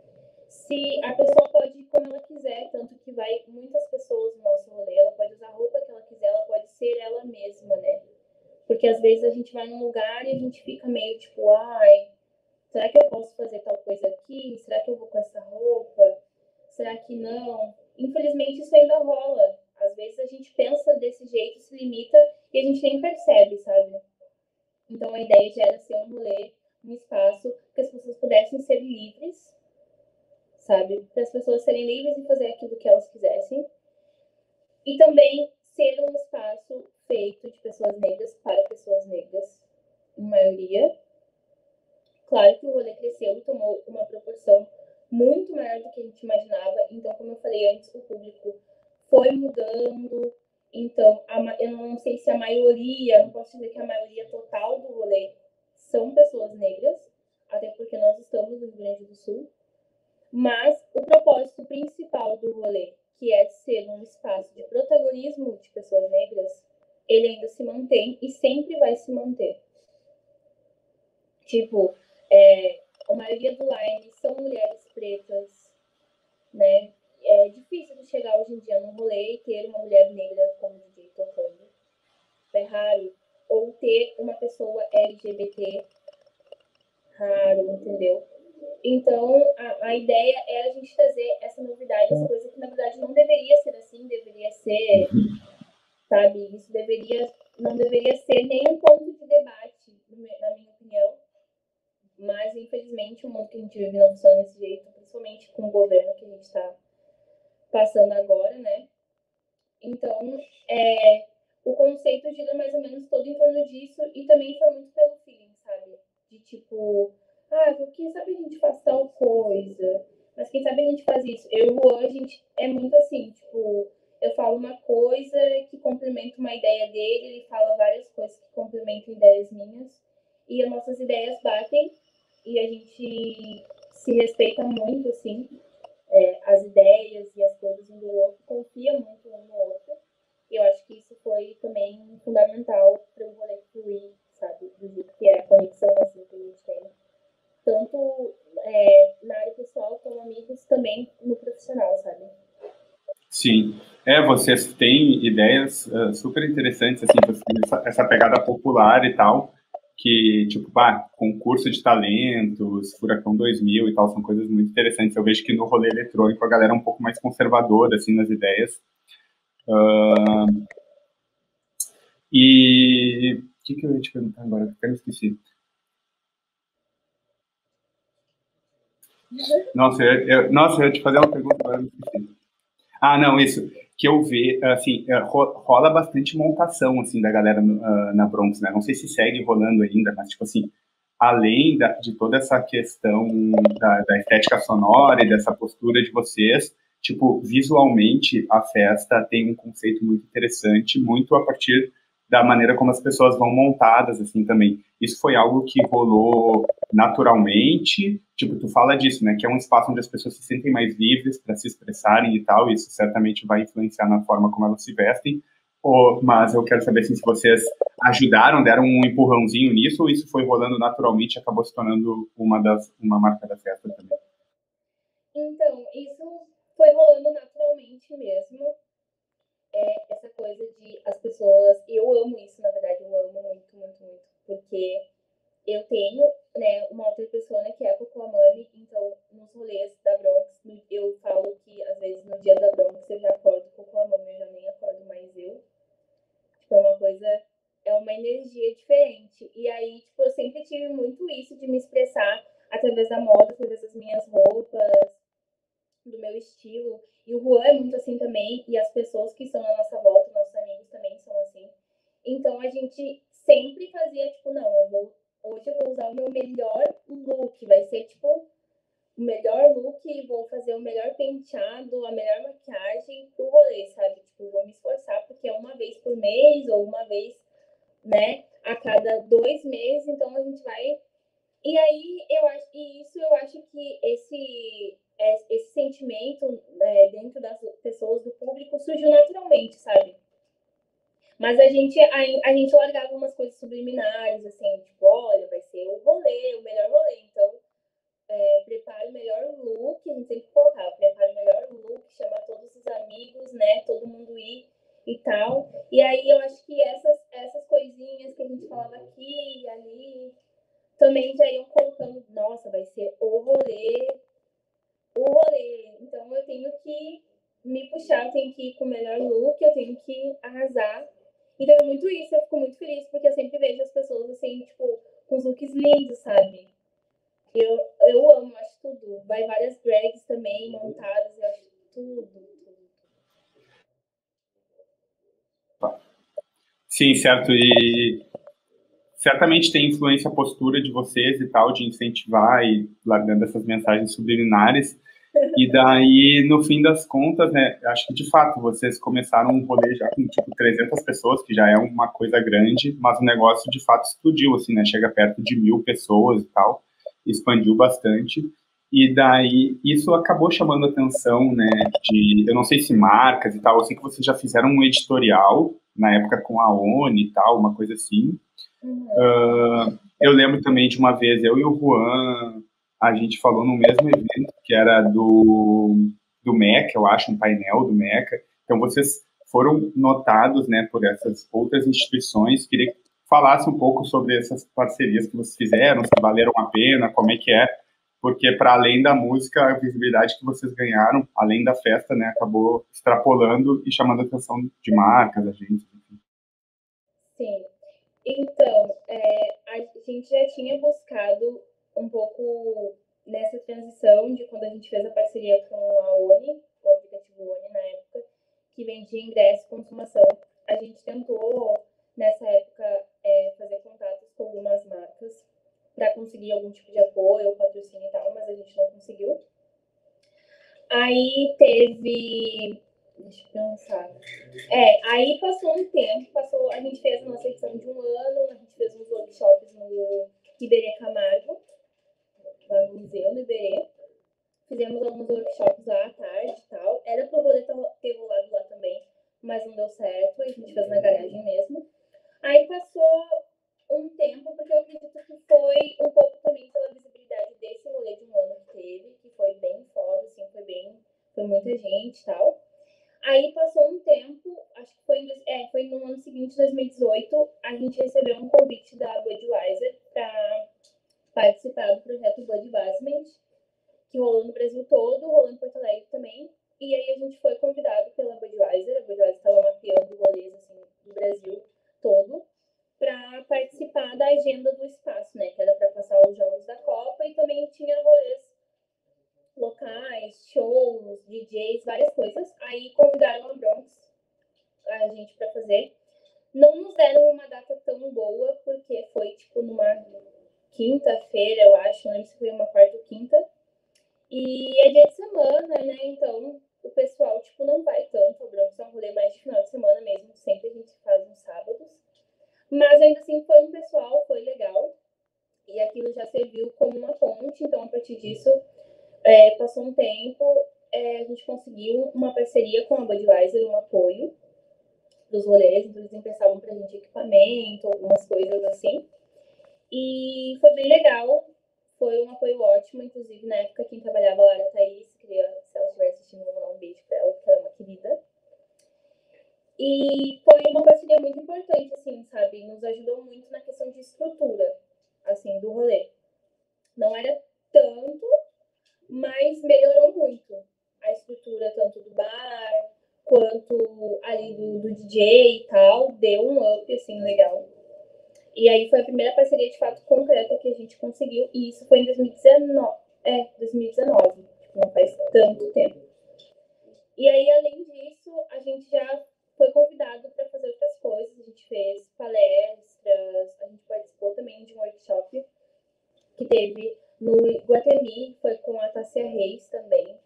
Se a pessoa pode ir como ela quiser, tanto que vai muitas pessoas no nosso rolê, ela pode usar a roupa que ela quiser, ela pode ser ela mesma, né? Porque às vezes a gente vai num lugar e a gente fica meio tipo, ai, será que eu posso fazer tal coisa aqui? Será que eu vou com essa roupa? Será que não? Infelizmente isso ainda rola. Às vezes a gente pensa desse jeito, se limita e a gente nem percebe, sabe? Então a ideia já era ser um rolê, um espaço que as pessoas pudessem ser livres, sabe? Para as pessoas serem livres e fazer aquilo que elas quisessem. E também ser um espaço feito de pessoas negras para pessoas negras, em maioria. Claro que o rolê cresceu e tomou uma proporção muito maior do que a gente imaginava. Então, como eu falei antes, o público foi mudando. Então, a, eu não sei se a maioria, não posso dizer que a maioria total do rolê são pessoas negras, até porque nós estamos no Rio Grande do Sul. Mas o propósito principal do rolê, que é ser um espaço de protagonismo de pessoas negras, ele ainda se mantém e sempre vai se manter. Tipo, é, a maioria do line são mulheres pretas, né? É difícil de chegar hoje em dia num rolê e ter uma mulher negra como DJ tocando. É raro. Ou ter uma pessoa LGBT raro, entendeu? Então, a, a ideia é a gente trazer essa novidade, essa coisa que na verdade não deveria ser assim, deveria ser, sabe? Isso deveria, não deveria ser nenhum ponto de debate, na minha opinião. Mas, infelizmente, o mundo que a gente vive não funciona desse jeito, principalmente com o governo que a gente está passando agora, né? Então, é, o conceito gira mais ou menos todo em torno disso e também foi muito pelo feeling, sabe? De tipo, ah, quem sabe a gente faz tal coisa, mas quem sabe a gente faz isso. Eu e o Juan, a gente é muito assim, tipo, eu falo uma coisa que complementa uma ideia dele, ele fala várias coisas que complementam ideias minhas, e as nossas ideias batem, e a gente se respeita muito, assim, é, as ideias e as coisas um do outro, confia muito um no outro, e eu acho que isso foi também fundamental para o rolê fluir, sabe, do jeito que é a conexão assim, que a gente tem tanto é, na área pessoal como amigos, também no profissional, sabe? Sim. É, vocês têm ideias uh, super interessantes, assim, essa, essa, pegada popular e tal, que, tipo, bah, concurso de talentos, Furacão 2000 e tal, são coisas muito interessantes. Eu vejo que no rolê eletrônico a galera é um pouco mais conservadora, assim, nas ideias. Uh, e o que, que eu ia te perguntar agora? Até me esqueci. Nossa, eu, eu, nossa, eu ia te fazer uma pergunta agora. Ah, não, isso. Que eu vejo, assim, é, rola bastante montação, assim, da galera uh, na Bronx, né? Não sei se segue rolando ainda, mas, tipo assim, além da, de toda essa questão da, da, estética sonora e dessa postura de vocês, tipo, visualmente a festa tem um conceito muito interessante, muito a partir da maneira como as pessoas vão montadas, assim, também. Isso foi algo que rolou naturalmente, tipo, tu fala disso, né, que é um espaço onde as pessoas se sentem mais livres para se expressarem e tal, isso certamente vai influenciar na forma como elas se vestem, ou, mas eu quero saber assim, se vocês ajudaram, deram um empurrãozinho nisso, ou isso foi rolando naturalmente e acabou se tornando uma, das, uma marca da festa também? Então, isso foi rolando naturalmente mesmo, é essa coisa de as pessoas. Eu amo isso, na verdade, eu amo muito, muito, muito. Porque eu tenho né, uma outra pessoa que é a Cocoamami, então nos rolês da Bronx, eu falo que às vezes no dia da Bronx eu já acordo Cocoamami, eu já nem acordo mais eu. Tipo, é uma coisa, é uma energia diferente. E aí, tipo, eu sempre tive muito isso de me expressar através da moda, através das minhas roupas, do meu estilo. E o Juan é muito assim também, e as pessoas que estão na nossa volta, nossos amigos também são assim. Então a gente sempre fazia, tipo, não, eu vou, hoje eu vou usar o meu melhor look, vai ser tipo o melhor look, vou fazer o melhor penteado, a melhor maquiagem pro rolê, sabe? Tipo, vou me esforçar, porque é uma vez por mês ou uma vez, né, a cada dois meses, então a gente vai. E aí eu acho, e isso eu acho que esse esse sentimento é, dentro das pessoas, do público, surgiu naturalmente, sabe? Mas a gente, a, a gente largava umas coisas subliminares, assim, tipo, olha, vai ser o rolê, o melhor rolê. Então, é, prepare o melhor look, a gente sempre colocava, prepare o melhor look, chamar todos os amigos, né? Todo mundo ir e tal. E aí eu acho que essas, essas coisinhas que a gente falava aqui e ali também já iam colocando, nossa, vai ser o rolê, o rolê. Então eu tenho que me puxar, eu tenho que ir com o melhor look, eu tenho que arrasar. Então é muito isso, eu fico muito feliz, porque eu sempre vejo as pessoas assim, tipo, com os looks lindos, sabe? Eu, eu amo, acho tudo. Vai várias drags também montadas, eu acho tudo. Sim, certo. E certamente tem influência a postura de vocês e tal, de incentivar e largando essas mensagens subliminares. E daí, no fim das contas, né, acho que de fato vocês começaram um rolê já com tipo 300 pessoas, que já é uma coisa grande, mas o negócio de fato explodiu, assim, né, chega perto de mil pessoas e tal, expandiu bastante. E daí, isso acabou chamando atenção, né, de, eu não sei se marcas e tal, eu sei que vocês já fizeram um editorial, na época com a ONI e tal, uma coisa assim. Uhum. Uh, eu lembro também de uma vez, eu e o Juan, a gente falou no mesmo evento, que era do, do MECA, eu acho, um painel do MECA. Então, vocês foram notados, né, por essas outras instituições. Queria que falasse um pouco sobre essas parcerias que vocês fizeram, se valeram a pena, como é que é, porque para além da música, a visibilidade que vocês ganharam, além da festa, né, acabou extrapolando e chamando a atenção de marcas, agentes. Sim. Então, é, a gente já tinha buscado um pouco nessa transição de quando a gente fez a parceria com a ONI, o aplicativo ONI na época, que vendia ingresso e consumação. A gente tentou, nessa época, é, fazer contatos com algumas marcas para conseguir algum tipo de apoio ou patrocínio e tal, mas a gente não conseguiu. Aí teve. Deixa eu pensar. É, aí passou um tempo, passou, a gente fez a nossa edição de um ano, a gente fez uns workshops no Iberê Camargo, lá no museu, no Iberê. Fizemos alguns workshops lá à tarde e tal. Era o rolê ter rolado lá também, mas não deu certo. A gente fez na garagem mesmo. Aí passou um tempo, porque eu acredito que foi um pouco também pela visibilidade desse rolê de um ano que teve, que foi bem foda, assim, foi bem. Foi muita gente e tal. Aí passou um tempo, acho que foi, é, foi no ano seguinte, 2018, a gente recebeu um convite da Budweiser para participar do projeto Bud Basement, que rolou no Brasil todo, rolou em Porto Alegre também. E aí a gente foi convidado pela Budweiser, a Budweiser estava mapeando rolês assim, do Brasil todo, para participar da agenda do espaço, né? Que era para passar os jogos da Copa e também tinha rolês locais, shows, DJs, várias coisas. Aí convidaram a Bronx, a gente para fazer. Não nos deram uma data tão boa, porque foi tipo numa quinta-feira, eu acho, não lembro se foi uma quarta ou quinta. E é dia de semana, né? Então o pessoal, tipo, não vai tanto. O Bronx é um rolê mais de final de semana mesmo. Sempre a gente faz nos sábados. Mas ainda assim foi um pessoal, foi legal. E aquilo já serviu como uma ponte. Então, a partir disso, é, passou um tempo, é, a gente conseguiu uma parceria com a Budweiser, um apoio dos rolês. Então, eles emprestavam pra gente equipamento, algumas coisas assim. E foi bem legal, foi um apoio ótimo, inclusive na época quem trabalhava lá era a Thaís, queria, se ela estiver assistindo, mandar um beijo pra ela, porque ela é uma querida. E foi uma parceria muito importante, assim, sabe? Nos ajudou muito na questão de estrutura, assim, do rolê. Não era tanto, mas melhorou muito a estrutura, tanto do bar, quanto ali do, do DJ e tal. Deu um up, assim, legal. E aí foi a primeira parceria de fato concreta que a gente conseguiu, e isso foi em 2019. É, 2019, tipo, não faz tanto tempo. E aí, além disso, a gente já foi convidado para fazer outras coisas. A gente fez palestras, a gente participou também de um workshop que teve no Guatemi, foi com a Tassia Reis também.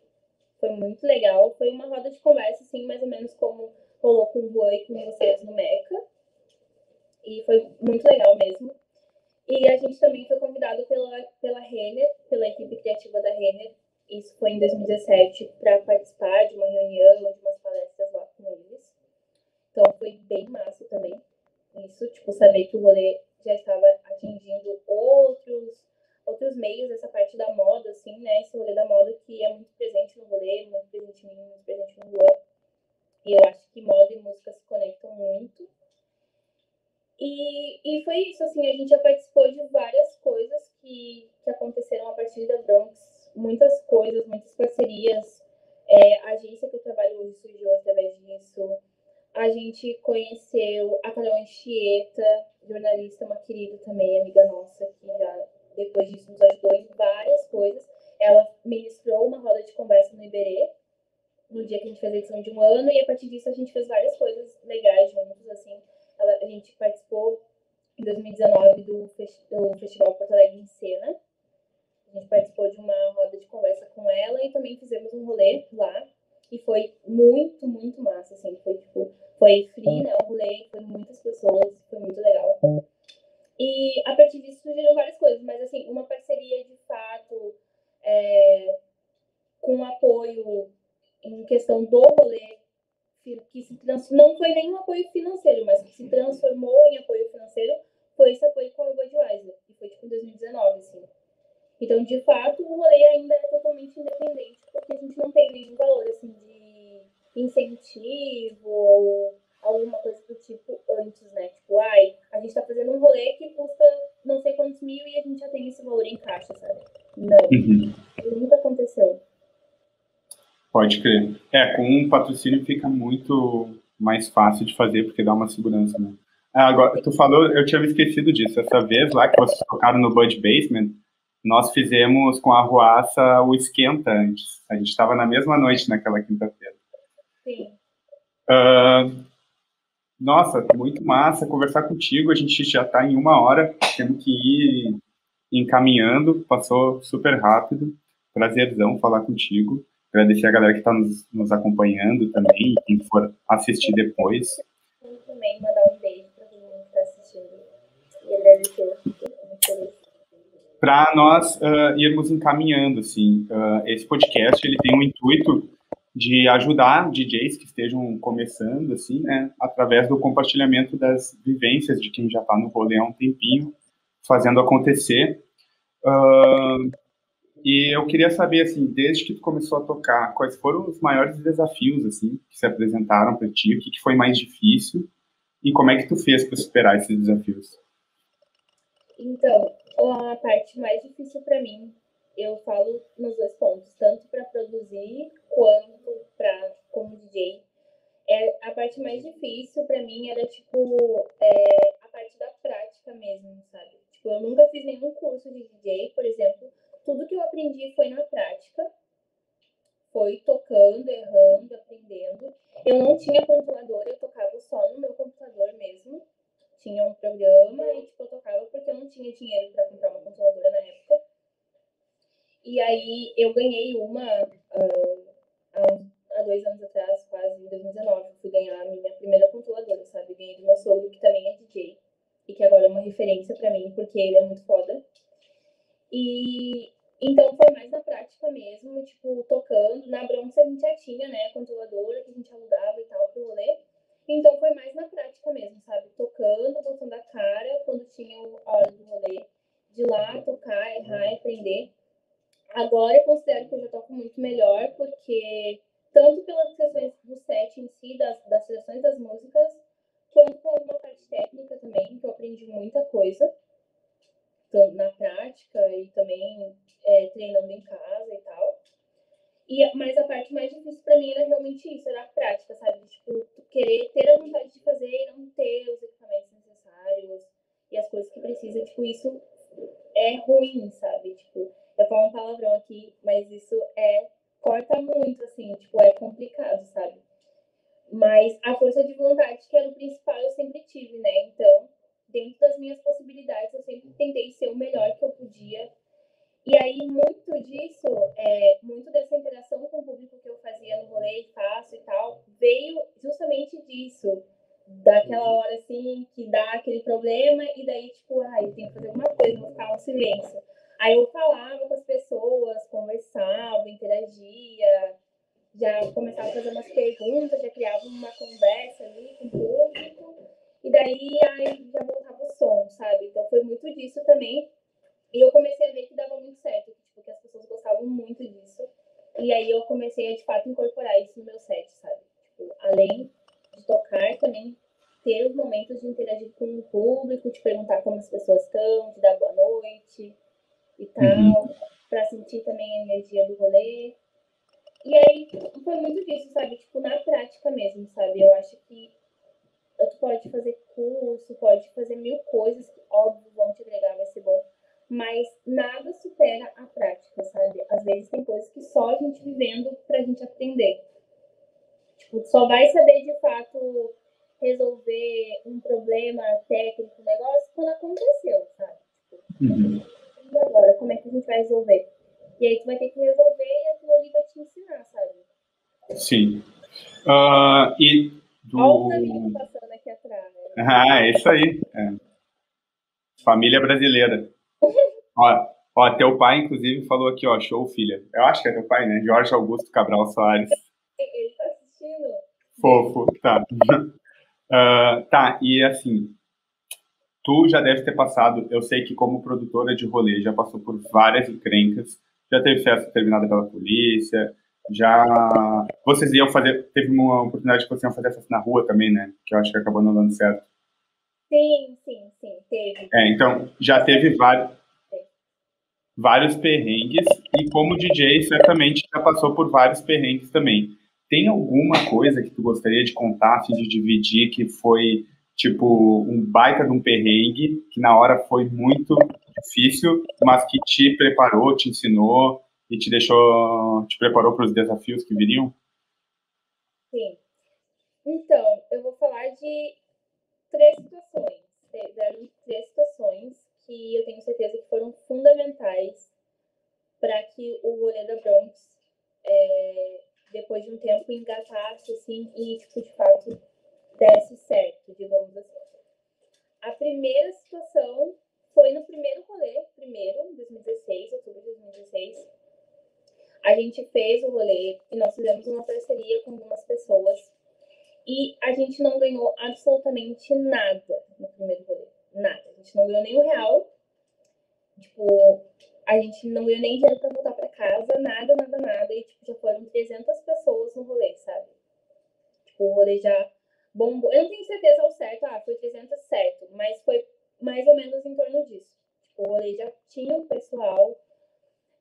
Foi muito legal. Foi uma roda de conversa, assim, mais ou menos como rolou com o Juan e com vocês no Meca. E foi muito legal mesmo. E a gente também foi convidado pela, pela Renner, pela equipe criativa da Renner, isso foi em 2017, para participar de uma reunião, de umas palestras lá com eles. Então foi bem massa também. tipo, saber que o rolê já estava atingindo outros outros meios, essa parte da moda, assim, né? Esse rolê da moda que é muito presente no rolê, muito presente em mim, muito presente no Luan. E eu acho que moda e música se conectam muito. E, e foi isso, assim, a gente já participou de várias coisas que, que aconteceram a partir da Bronx. Muitas coisas, muitas parcerias. É, a agência que eu trabalho hoje surgiu através disso. A gente conheceu a Carol Anchieta, jornalista, uma querida também, amiga nossa, que já depois disso nos ajudou em várias coisas. Ela ministrou uma roda de conversa no Iberê, no dia que a gente fez a edição de um ano, e a partir disso a gente fez várias coisas legais juntos, assim. A gente participou em 2019 do, do Festival Porto Alegre em Cena. A gente participou de uma roda de conversa com ela e também fizemos um rolê lá. E foi muito, muito massa, assim. Foi, tipo, foi free, né? O rolê, foi muitas pessoas, foi muito legal. E a partir disso surgiram várias coisas, mas assim, uma parceria de fato é, com apoio em questão do rolê, que se não foi nenhum apoio financeiro, mas que se transformou em apoio financeiro, foi esse apoio com a Budweiser, que foi tipo em 2019, assim. Então, de fato, o rolê ainda é totalmente independente, porque a gente não tem nenhum valor, assim, de incentivo ou alguma coisa do tipo antes, né? Tipo, ai, a gente tá fazendo um rolê que custa não sei quantos mil e a gente já tem esse valor em caixa, sabe? Não. Uhum. Nunca aconteceu. Pode crer. É, com um patrocínio fica muito mais fácil de fazer, porque dá uma segurança, né? Ah, agora, tu falou, eu tinha me esquecido disso. Essa vez lá que vocês tocaram no Bud Basement, nós fizemos com a Ruaça o Esquenta antes. A gente estava na mesma noite naquela quinta-feira. Sim. Uh, nossa, muito massa conversar contigo. A gente já está em uma hora, temos que ir encaminhando. Passou super rápido. Prazerzão falar contigo. Agradecer a galera que está nos, nos, acompanhando também, quem for assistir depois. Também mandar um beijo para todo mundo que está assistindo e agradecer. Para nós uh, irmos encaminhando, assim, uh, esse podcast ele tem um intuito de ajudar DJs que estejam começando, assim, né, através do compartilhamento das vivências de quem já está no rolê há um tempinho, fazendo acontecer. Uh, e eu queria saber, assim, desde que tu começou a tocar, quais foram os maiores desafios, assim, que se apresentaram para ti, o que, que foi mais difícil e como é que tu fez para superar esses desafios? Então, a parte mais difícil para mim eu falo nos dois pontos, tanto para produzir quanto para como DJ. É, a parte mais difícil para mim era tipo é, a parte da prática mesmo, sabe? Tipo, eu nunca fiz nenhum curso de DJ, por exemplo. Tudo que eu aprendi foi na prática, foi tocando, errando, aprendendo. Eu não tinha controlador, eu tocava só no meu computador mesmo. Tinha um programa e tipo, eu tocava porque eu não tinha dinheiro para comprar uma controladora na época. E aí eu ganhei uma uh, há, dois anos atrás, quase em 2019, fui ganhar a minha primeira controladora, sabe? Ganhei do meu sogro, que também é DJ, e que agora é uma referência para mim, porque ele é muito foda. E então foi mais na prática mesmo, tipo, tocando. Na Bronx a gente já tinha, né, controladora que a gente alugava e tal pro rolê. Então foi mais na prática mesmo, sabe? Tocando, botando a cara quando tinha a hora do rolê. De lá, tocar, errar, aprender. Agora eu considero que eu já toco muito melhor, porque Sim. Uh, e do... Olha os passando aqui atrás. Ah, é isso aí. É. Família brasileira. ó, ó, teu pai, inclusive, falou aqui, ó, show, filha. Eu acho que é teu pai, né? Jorge Augusto Cabral Soares. Ele tá assistindo. Fofo, tá. uh, tá, e assim, tu já deve ter passado, eu sei que como produtora de rolê, já passou por várias encrencas, já teve festa terminada pela polícia, já vocês iam fazer, teve uma oportunidade que vocês iam fazer festa na rua também, né? Que eu acho que acabou não dando certo. Sim, sim, sim, teve. É, então já teve vários vários perrengues e como DJ certamente já passou por vários perrengues também. Tem alguma coisa que tu gostaria de contar, assim, de dividir que foi tipo um baita de um perrengue que na hora foi muito difícil, mas que te preparou, te ensinou e te deixou, te preparou para os desafios que viriam? Sim. Então, eu vou falar de três situações. Deram três situações que eu tenho certeza que foram fundamentais para que o rolê da Bronx, é, depois de um tempo, engatasse assim, e, tipo, de fato, desse certo, digamos assim. A primeira situação foi no primeiro rolê, primeiro, 2016, outubro de 2016. A gente fez o rolê e nós fizemos uma parceria com algumas pessoas e a gente não ganhou absolutamente nada no primeiro rolê. Nada. A gente não ganhou nem um real. Tipo, a gente não ganhou nem dinheiro pra voltar pra casa, nada, nada, nada. E, tipo, já foram 300 pessoas no rolê, sabe? Tipo, o rolê já bombou. Eu não tenho certeza ao certo, ah, foi 300 certo, mas foi mais ou menos em torno disso. Tipo, o rolê já tinha um pessoal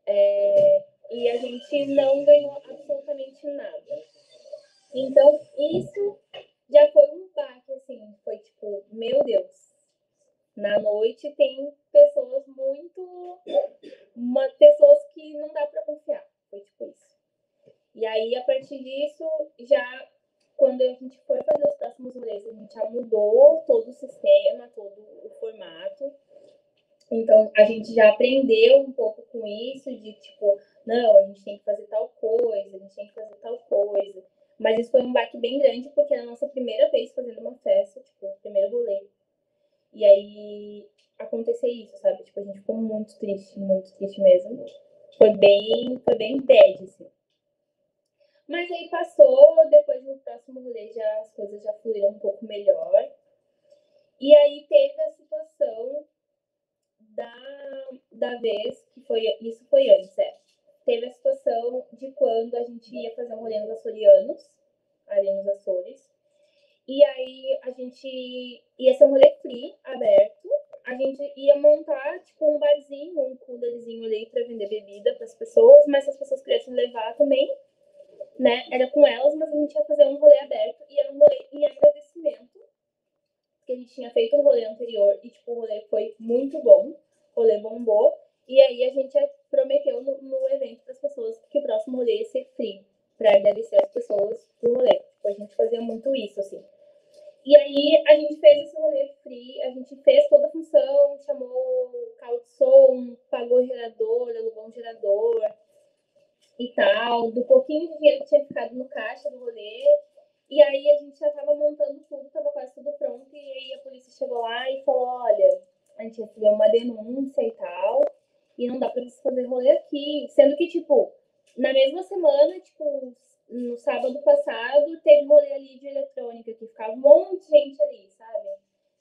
é, e a gente não ganhou absolutamente nada. Então, isso já foi um baque, assim, foi tipo, meu Deus. Na noite tem pessoas muito. Uma, pessoas que não dá para confiar. Foi tipo isso. E aí, a partir disso, já quando a gente foi fazer os próximos rolês, a gente já mudou todo o sistema, todo o formato. Então, a gente já aprendeu um pouco com isso, de tipo, não, a gente tem que fazer tal coisa, a gente tem que fazer tal coisa. Mas isso foi um baque bem grande, porque era a nossa primeira vez fazendo uma festa, tipo, o primeiro rolê. E aí, aconteceu isso, sabe? Tipo, a gente ficou muito triste, muito triste mesmo. Foi bem, foi bem bad, assim. Mas aí passou, depois no próximo rolê já, as coisas já fluíram um pouco melhor. E aí teve a situação da, da vez, que foi, isso foi antes, é. Teve a situação de quando a gente ia fazer um rolê nos Açorianos, ali nos Açores. E aí a gente ia ser um rolê free, aberto. A gente ia montar, tipo, um barzinho, um coolerzinho ali para vender bebida para as pessoas, mas se as pessoas quisessem levar também, né? Era com elas, mas a gente ia fazer um rolê aberto e era um rolê em agradecimento. Porque a gente tinha feito um rolê anterior e, tipo, o rolê foi muito bom. O rolê bombou. E aí a gente prometeu no, no evento para as pessoas que o próximo rolê ia ser free. Pra agradecer as pessoas do rolê. Tipo, a gente fazia muito isso, assim. E aí a gente fez esse rolê free, a gente fez toda a função, chamou carro de som, pagou gerador, alugou um gerador, e tal, do pouquinho de dinheiro que tinha ficado no caixa do rolê. E aí a gente já tava montando tudo, tava quase tudo pronto. E aí a polícia chegou lá e falou: olha, a gente recebeu uma denúncia e tal, e não dá pra você fazer rolê aqui. Sendo que, tipo, na mesma semana, tipo, no sábado passado, teve rolê ali de eletrônica, que ficava um monte de gente ali, sabe?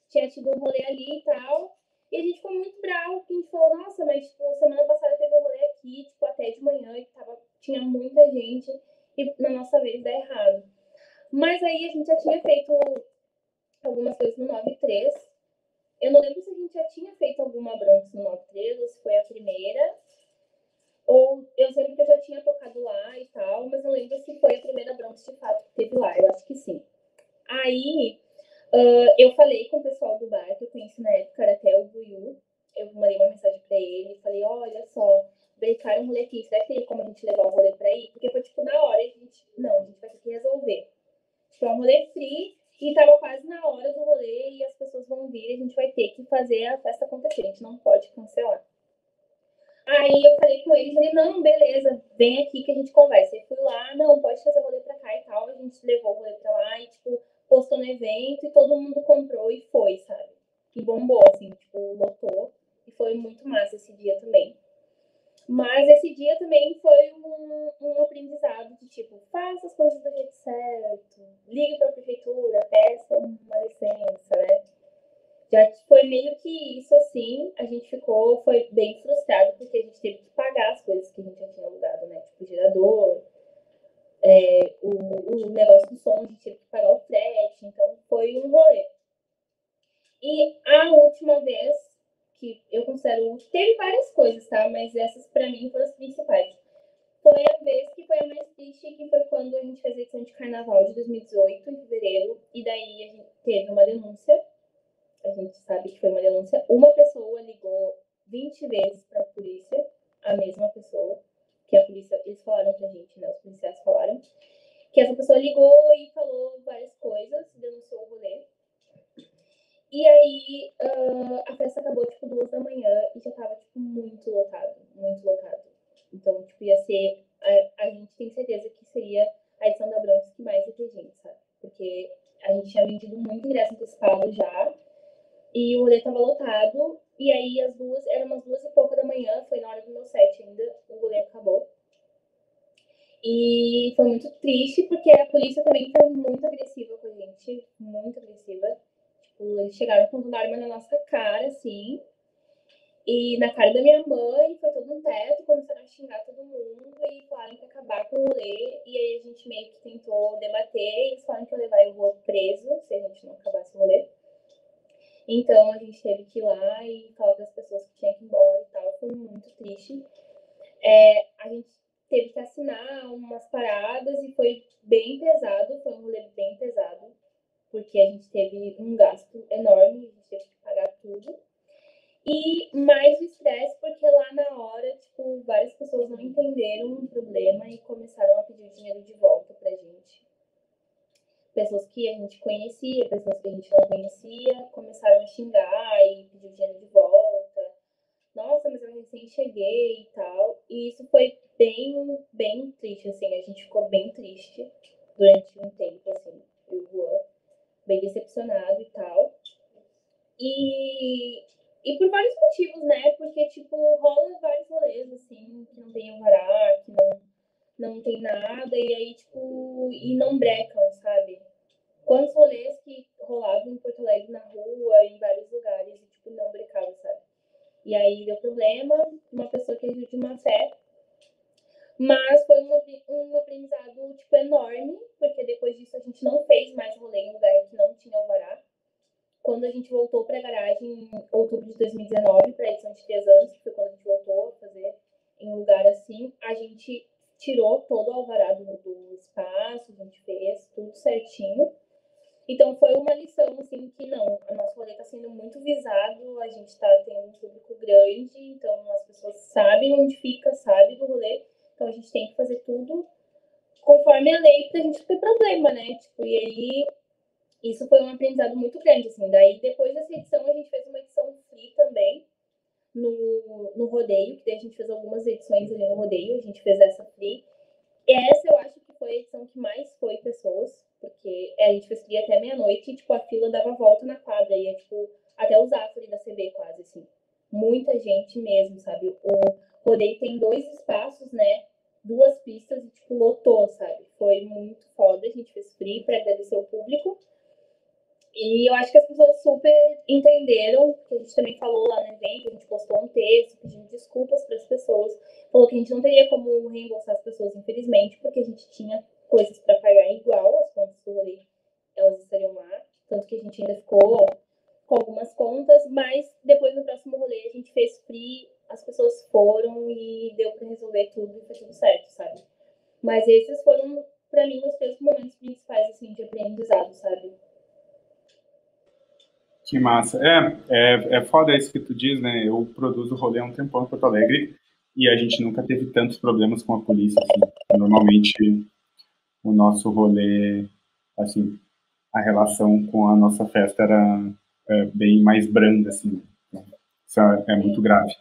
tinha tido um rolê ali e tal. E a gente ficou muito bravo, porque a gente falou, nossa, mas tipo, semana passada teve um rolê aqui, tipo, até de manhã, e tava, tinha muita gente, e na nossa vez dá errado. Mas aí a gente já tinha feito algumas coisas no 9.3. Eu não lembro se a gente já tinha feito alguma Bronx no 9.3 ou se foi a primeira. Ou eu sei que eu já tinha tocado lá e tal, mas não lembro se foi a primeira Bronx de fato que teve lá. Eu acho que sim. Aí uh, eu falei com o pessoal do bar, que eu conheci na época, era até o Buiu. Eu mandei uma mensagem pra ele e falei: olha só, brecaram um rolê aqui, será que tem como a gente levar o rolê pra ir? Porque foi tipo na hora, a gente, não, a gente vai ter que resolver. Tipo, é um rolê free e tava quase na hora do rolê e as pessoas vão vir, a gente vai ter que fazer a festa acontecer, a gente não pode cancelar. Aí eu falei com ele, falei, não, beleza, vem aqui que a gente conversa. Aí fui lá, não, pode fazer o rolê pra cá e tal. A gente levou o rolê pra lá e, tipo, postou no evento e todo mundo comprou e foi, sabe? E bombou, assim, tipo, lotou. E foi muito massa esse dia também. Mas esse dia também foi um, um aprendizado de tipo, faça as coisas do jeito certo, ligue para a prefeitura, peça uma licença, né? Já foi meio que isso assim, a gente ficou, foi bem frustrado, porque a gente teve que pagar as coisas que a gente já tinha alugado, né? Tipo, gerador, é, o, o negócio do som, a gente teve que pagar o frete, então foi um rolê. E a última vez que eu considero. Teve várias coisas, tá? Mas essas para mim foram as principais. Foi a vez que foi a mais triste, que foi quando a gente fez a edição de carnaval de 2018, em fevereiro, e daí a gente teve uma denúncia. A gente sabe que foi uma denúncia. Uma pessoa ligou 20 vezes para a polícia, a mesma pessoa, que a polícia, eles falaram pra gente, né? Os policiais falaram, que essa pessoa ligou e falou várias coisas, denunciou o rolê. E aí uh, a festa acabou tipo duas da manhã e já tava tipo muito lotado, muito lotado. Então, tipo, ia ser. A, a gente tem certeza que seria a edição da Bronx que mais ia ter gente, sabe? Porque a gente tinha vendido muito ingresso antecipado já. E o rolê tava lotado. E aí as duas, eram umas duas e pouca da manhã, foi na hora do meu set ainda, o rolê acabou. E foi muito triste, porque a polícia também foi muito agressiva com a gente, muito agressiva. Eles chegaram com arma na nossa cara, assim. E na cara da minha mãe, foi todo um teto, começaram a xingar todo mundo e falaram que acabar com o rolê. E aí a gente meio que tentou debater, e eles falaram que ia levar o rolê preso se a gente não acabasse o rolê. Então a gente teve que ir lá e falar para as pessoas que tinha que ir embora e tal. Foi muito triste. É, a gente teve que assinar umas paradas e foi bem pesado, foi um rolê bem pesado porque a gente teve um gasto enorme, a gente teve que pagar tudo. E mais o estresse, porque lá na hora, tipo, várias pessoas não entenderam o problema e começaram a pedir dinheiro de volta pra gente. Pessoas que a gente conhecia, pessoas que a gente não conhecia, começaram a xingar e pedir dinheiro de volta. Nossa, mas eu recém cheguei e tal. E isso foi bem, bem triste, assim. A gente ficou bem triste durante um tempo, assim, eu e o Juan bem decepcionado e tal. E, e por vários motivos, né? Porque, tipo, rola vários rolês, assim, que não tem alvará, que não, não tem nada, e aí, tipo, e não brecam, sabe? Quantos rolês que rolavam em Porto Alegre na rua, em vários lugares, e, tipo, não brecavam, sabe? E aí deu problema, uma pessoa que agiu de má fé mas foi um, um aprendizado, tipo, enorme, porque depois disso a gente não fez mais rolê em lugar que não tinha alvará. Quando a gente voltou para a garagem em outubro de 2019, para a edição de três anos, que foi quando a gente voltou a fazer em um lugar assim, a gente tirou todo o alvará do, do espaço, a gente fez tudo certinho. Então foi uma lição, assim, que não, a nosso rolê está sendo muito visado, a gente está tendo um público grande, então as pessoas sabem onde fica, sabem do rolê, então a gente tem que fazer tudo conforme a lei pra gente não ter problema, né? Tipo, e aí isso foi um aprendizado muito grande, assim. Daí depois dessa edição a gente fez uma edição free também no, no rodeio, que daí a gente fez algumas edições ali no rodeio, a gente fez essa free. E essa eu acho que foi a edição que mais foi pessoas, porque a gente fez free até meia-noite e, tipo, a fila dava volta na quadra, ia, tipo, até o Zafari da CB quase, assim. Muita gente mesmo, sabe? O rodeio tem dois espaços, né? duas pistas e, tipo, lotou, sabe? Foi muito foda. A gente fez free para agradecer o público. E eu acho que as pessoas super entenderam, porque a gente também falou lá no evento, a gente postou um texto pedindo desculpas para as pessoas, falou que a gente não teria como reembolsar as pessoas, infelizmente, porque a gente tinha coisas para pagar igual, as contas do rolê, elas estariam lá, tanto que a gente ainda ficou com algumas contas, mas depois no próximo rolê a gente fez free, as pessoas foram e deu para resolver tudo e foi tudo certo, sabe? Mas esses foram, para mim, os três momentos principais, assim, de aprendizado, sabe? Que massa. É, é, é foda isso que tu diz, né? Eu produzo rolê há um tempão em Porto Alegre e a gente nunca teve tantos problemas com a polícia, assim. Normalmente, o nosso rolê, assim, a relação com a nossa festa era é, bem mais branda, assim. Isso é, é muito grave.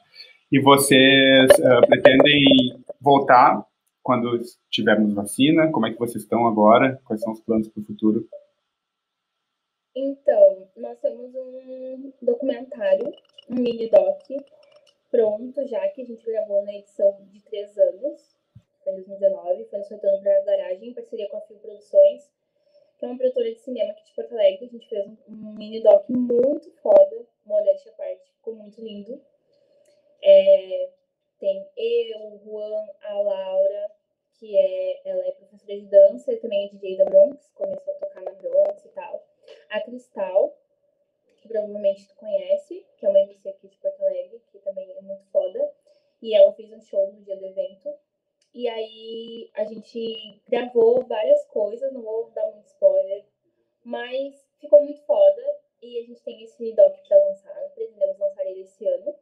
E vocês uh, pretendem voltar quando tivermos vacina? Como é que vocês estão agora? Quais são os planos para o futuro? Então, nós temos um documentário, um mini doc, pronto já, que a gente gravou na edição de três anos, foi em 2019, foi no Soltando para a Garagem, em parceria com a Fio Produções, que é uma produtora de cinema aqui de Porto Alegre. A gente fez um mini doc muito foda, modéstia à parte, ficou muito lindo. É, tem eu, o Juan, a Laura, que é, ela é professora de dança e também é DJ da Bronx, começou a tocar na Bronx e tal a Cristal, que provavelmente tu conhece, que é uma MC aqui de Porto Alegre, que também é muito foda. E ela fez um show no dia do evento. E aí a gente gravou várias coisas, não vou dar muito spoiler, mas ficou muito foda. E a gente tem esse doc para lançar, pretendemos lançar ele esse ano.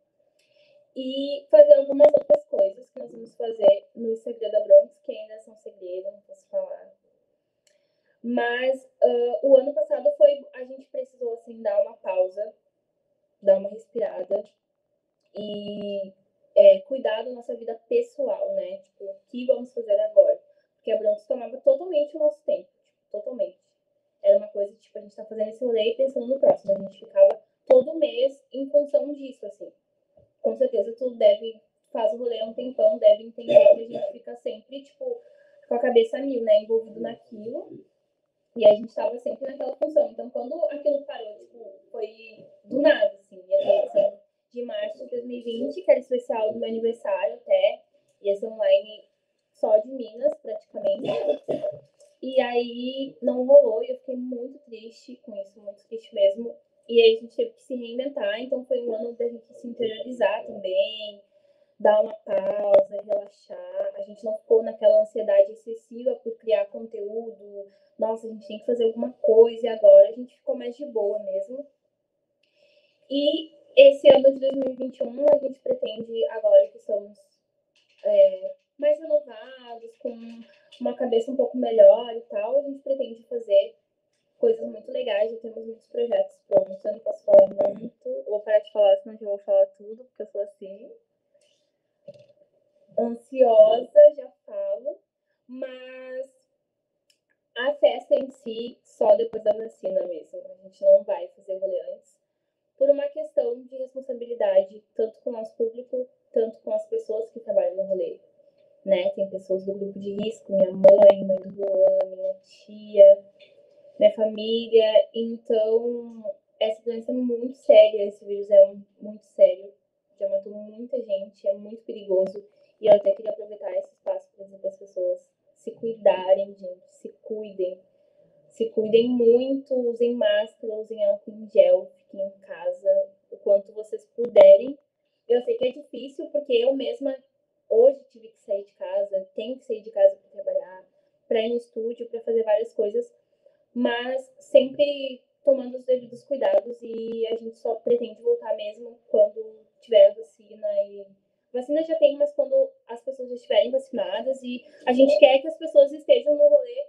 E fazer algumas outras coisas que nós vamos fazer no Instagram da Bronx, que ainda são segredo, não posso falar mas uh, o ano passado foi. A gente precisou, assim, dar uma pausa, dar uma respirada e é, cuidar da nossa vida pessoal, né? Tipo, o que vamos fazer agora? Porque a Broncos tomava totalmente o nosso tempo, tipo, totalmente. Era uma coisa, tipo, a gente tá fazendo esse rolê e pensando no próximo. A gente ficava todo mês em função disso, assim. Com certeza tu deve, faz o rolê um tempão, deve entender que a gente fica sempre, tipo, com a cabeça mil, né? Envolvido naquilo. E a gente estava sempre naquela função. Então, quando aquilo parou, tipo, foi do nada, assim. De março de 2020, que era especial do meu aniversário até, ia ser online só de Minas, praticamente. E aí não rolou e eu fiquei muito triste com isso, muito triste mesmo. E aí a gente teve que se reinventar, então foi um ano da gente se interiorizar também, dar uma pausa, relaxar. A gente não ficou naquela ansiedade excessiva por criar conteúdo. Nossa, a gente tem que fazer alguma coisa e agora a gente ficou mais de boa mesmo. E esse ano de 2021 a gente pretende, agora que somos é, mais renovados, com uma cabeça um pouco melhor e tal, a gente pretende fazer coisas muito legais, já temos muitos projetos prontos, eu não posso falar muito, vou parar de falar, senão eu vou falar tudo, porque eu sou assim ansiosa, já falo, mas a festa em si, só depois da vacina mesmo. A gente não vai fazer rolê antes, por uma questão de responsabilidade, tanto com o nosso público, tanto com as pessoas que trabalham no rolê. Né? Tem pessoas do grupo de risco, minha mãe, mãe do Juan, minha tia, minha família. Então, essa doença é muito séria, esse vírus é muito sério. Já matou muita gente, é muito perigoso. E eu até queria aproveitar esse espaço para dizer para as pessoas se cuidarem, gente, se cuidem. Se cuidem muito, usem máscara, usem álcool em gel, fiquem em casa o quanto vocês puderem. Eu sei que é difícil, porque eu mesma hoje tive que sair de casa, tenho que sair de casa para trabalhar, para ir no estúdio, para fazer várias coisas, mas sempre tomando os devidos cuidados e a gente só pretende voltar mesmo quando tiver a vacina e Vacina já tem, mas quando as pessoas já estiverem vacinadas e a gente quer que as pessoas estejam no rolê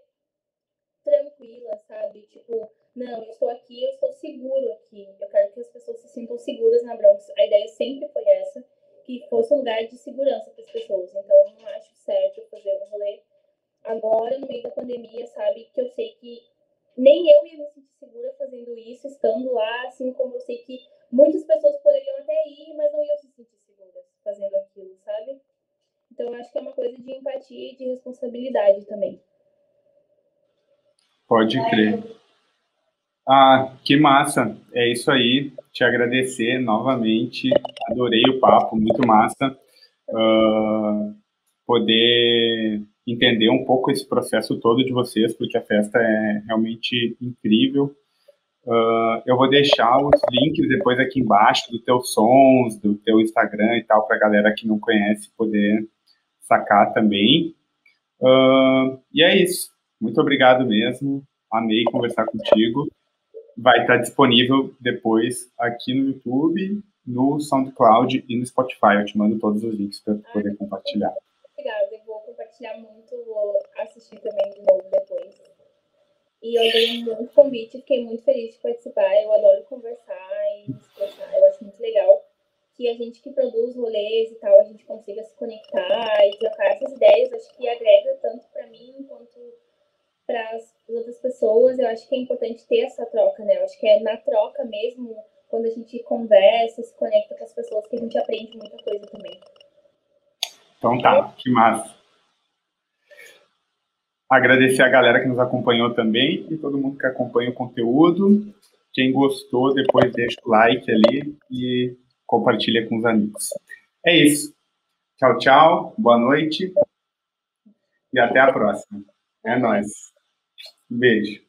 tranquilas, sabe? Tipo, não, eu estou aqui, eu estou seguro aqui. Eu quero que as pessoas se sintam seguras na Bronx. A ideia sempre foi essa, que fosse um lugar de segurança para as pessoas. Então, eu não acho certo fazer um rolê agora, no meio da pandemia, sabe? Que eu sei que nem eu ia me sentir segura fazendo isso, estando lá, assim como eu sei que muitas pessoas poderiam até ir, mas não iam se sentir fazendo aquilo, sabe? Então, eu acho que é uma coisa de empatia e de também. Pode crer. Ah, que massa! É isso aí. Te agradecer novamente. Adorei o papo, muito massa. Uh, poder entender um pouco esse processo todo de vocês, porque a festa é realmente incrível. Uh, eu vou deixar os links depois aqui embaixo do teu sons, do teu Instagram e tal, para a galera que não conhece poder sacar também. Uh, e é isso. Muito obrigado mesmo. Amei conversar contigo. Vai estar disponível depois aqui no YouTube, no SoundCloud e no Spotify. Eu te mando todos os links para poder compartilhar. Obrigada. Eu vou compartilhar muito, vou assistir também de novo depois. E eu dei muito convite, fiquei muito feliz de participar. Eu adoro conversar e expressar. Eu acho muito legal que a gente que produz rolês e tal, a gente consiga se conectar e trocar essas ideias. Acho que agrega tanto para mim quanto para as outras pessoas. Eu acho que é importante ter essa troca, né? Eu acho que é na troca mesmo, quando a gente conversa, se conecta com as pessoas, que a gente aprende muita coisa também. Então tá, que massa. Agradecer a galera que nos acompanhou também e todo mundo que acompanha o conteúdo. Quem gostou, depois deixa o like ali e compartilha com os amigos. É isso. Tchau, tchau. Boa noite. E até a próxima. É nóis. Beijo.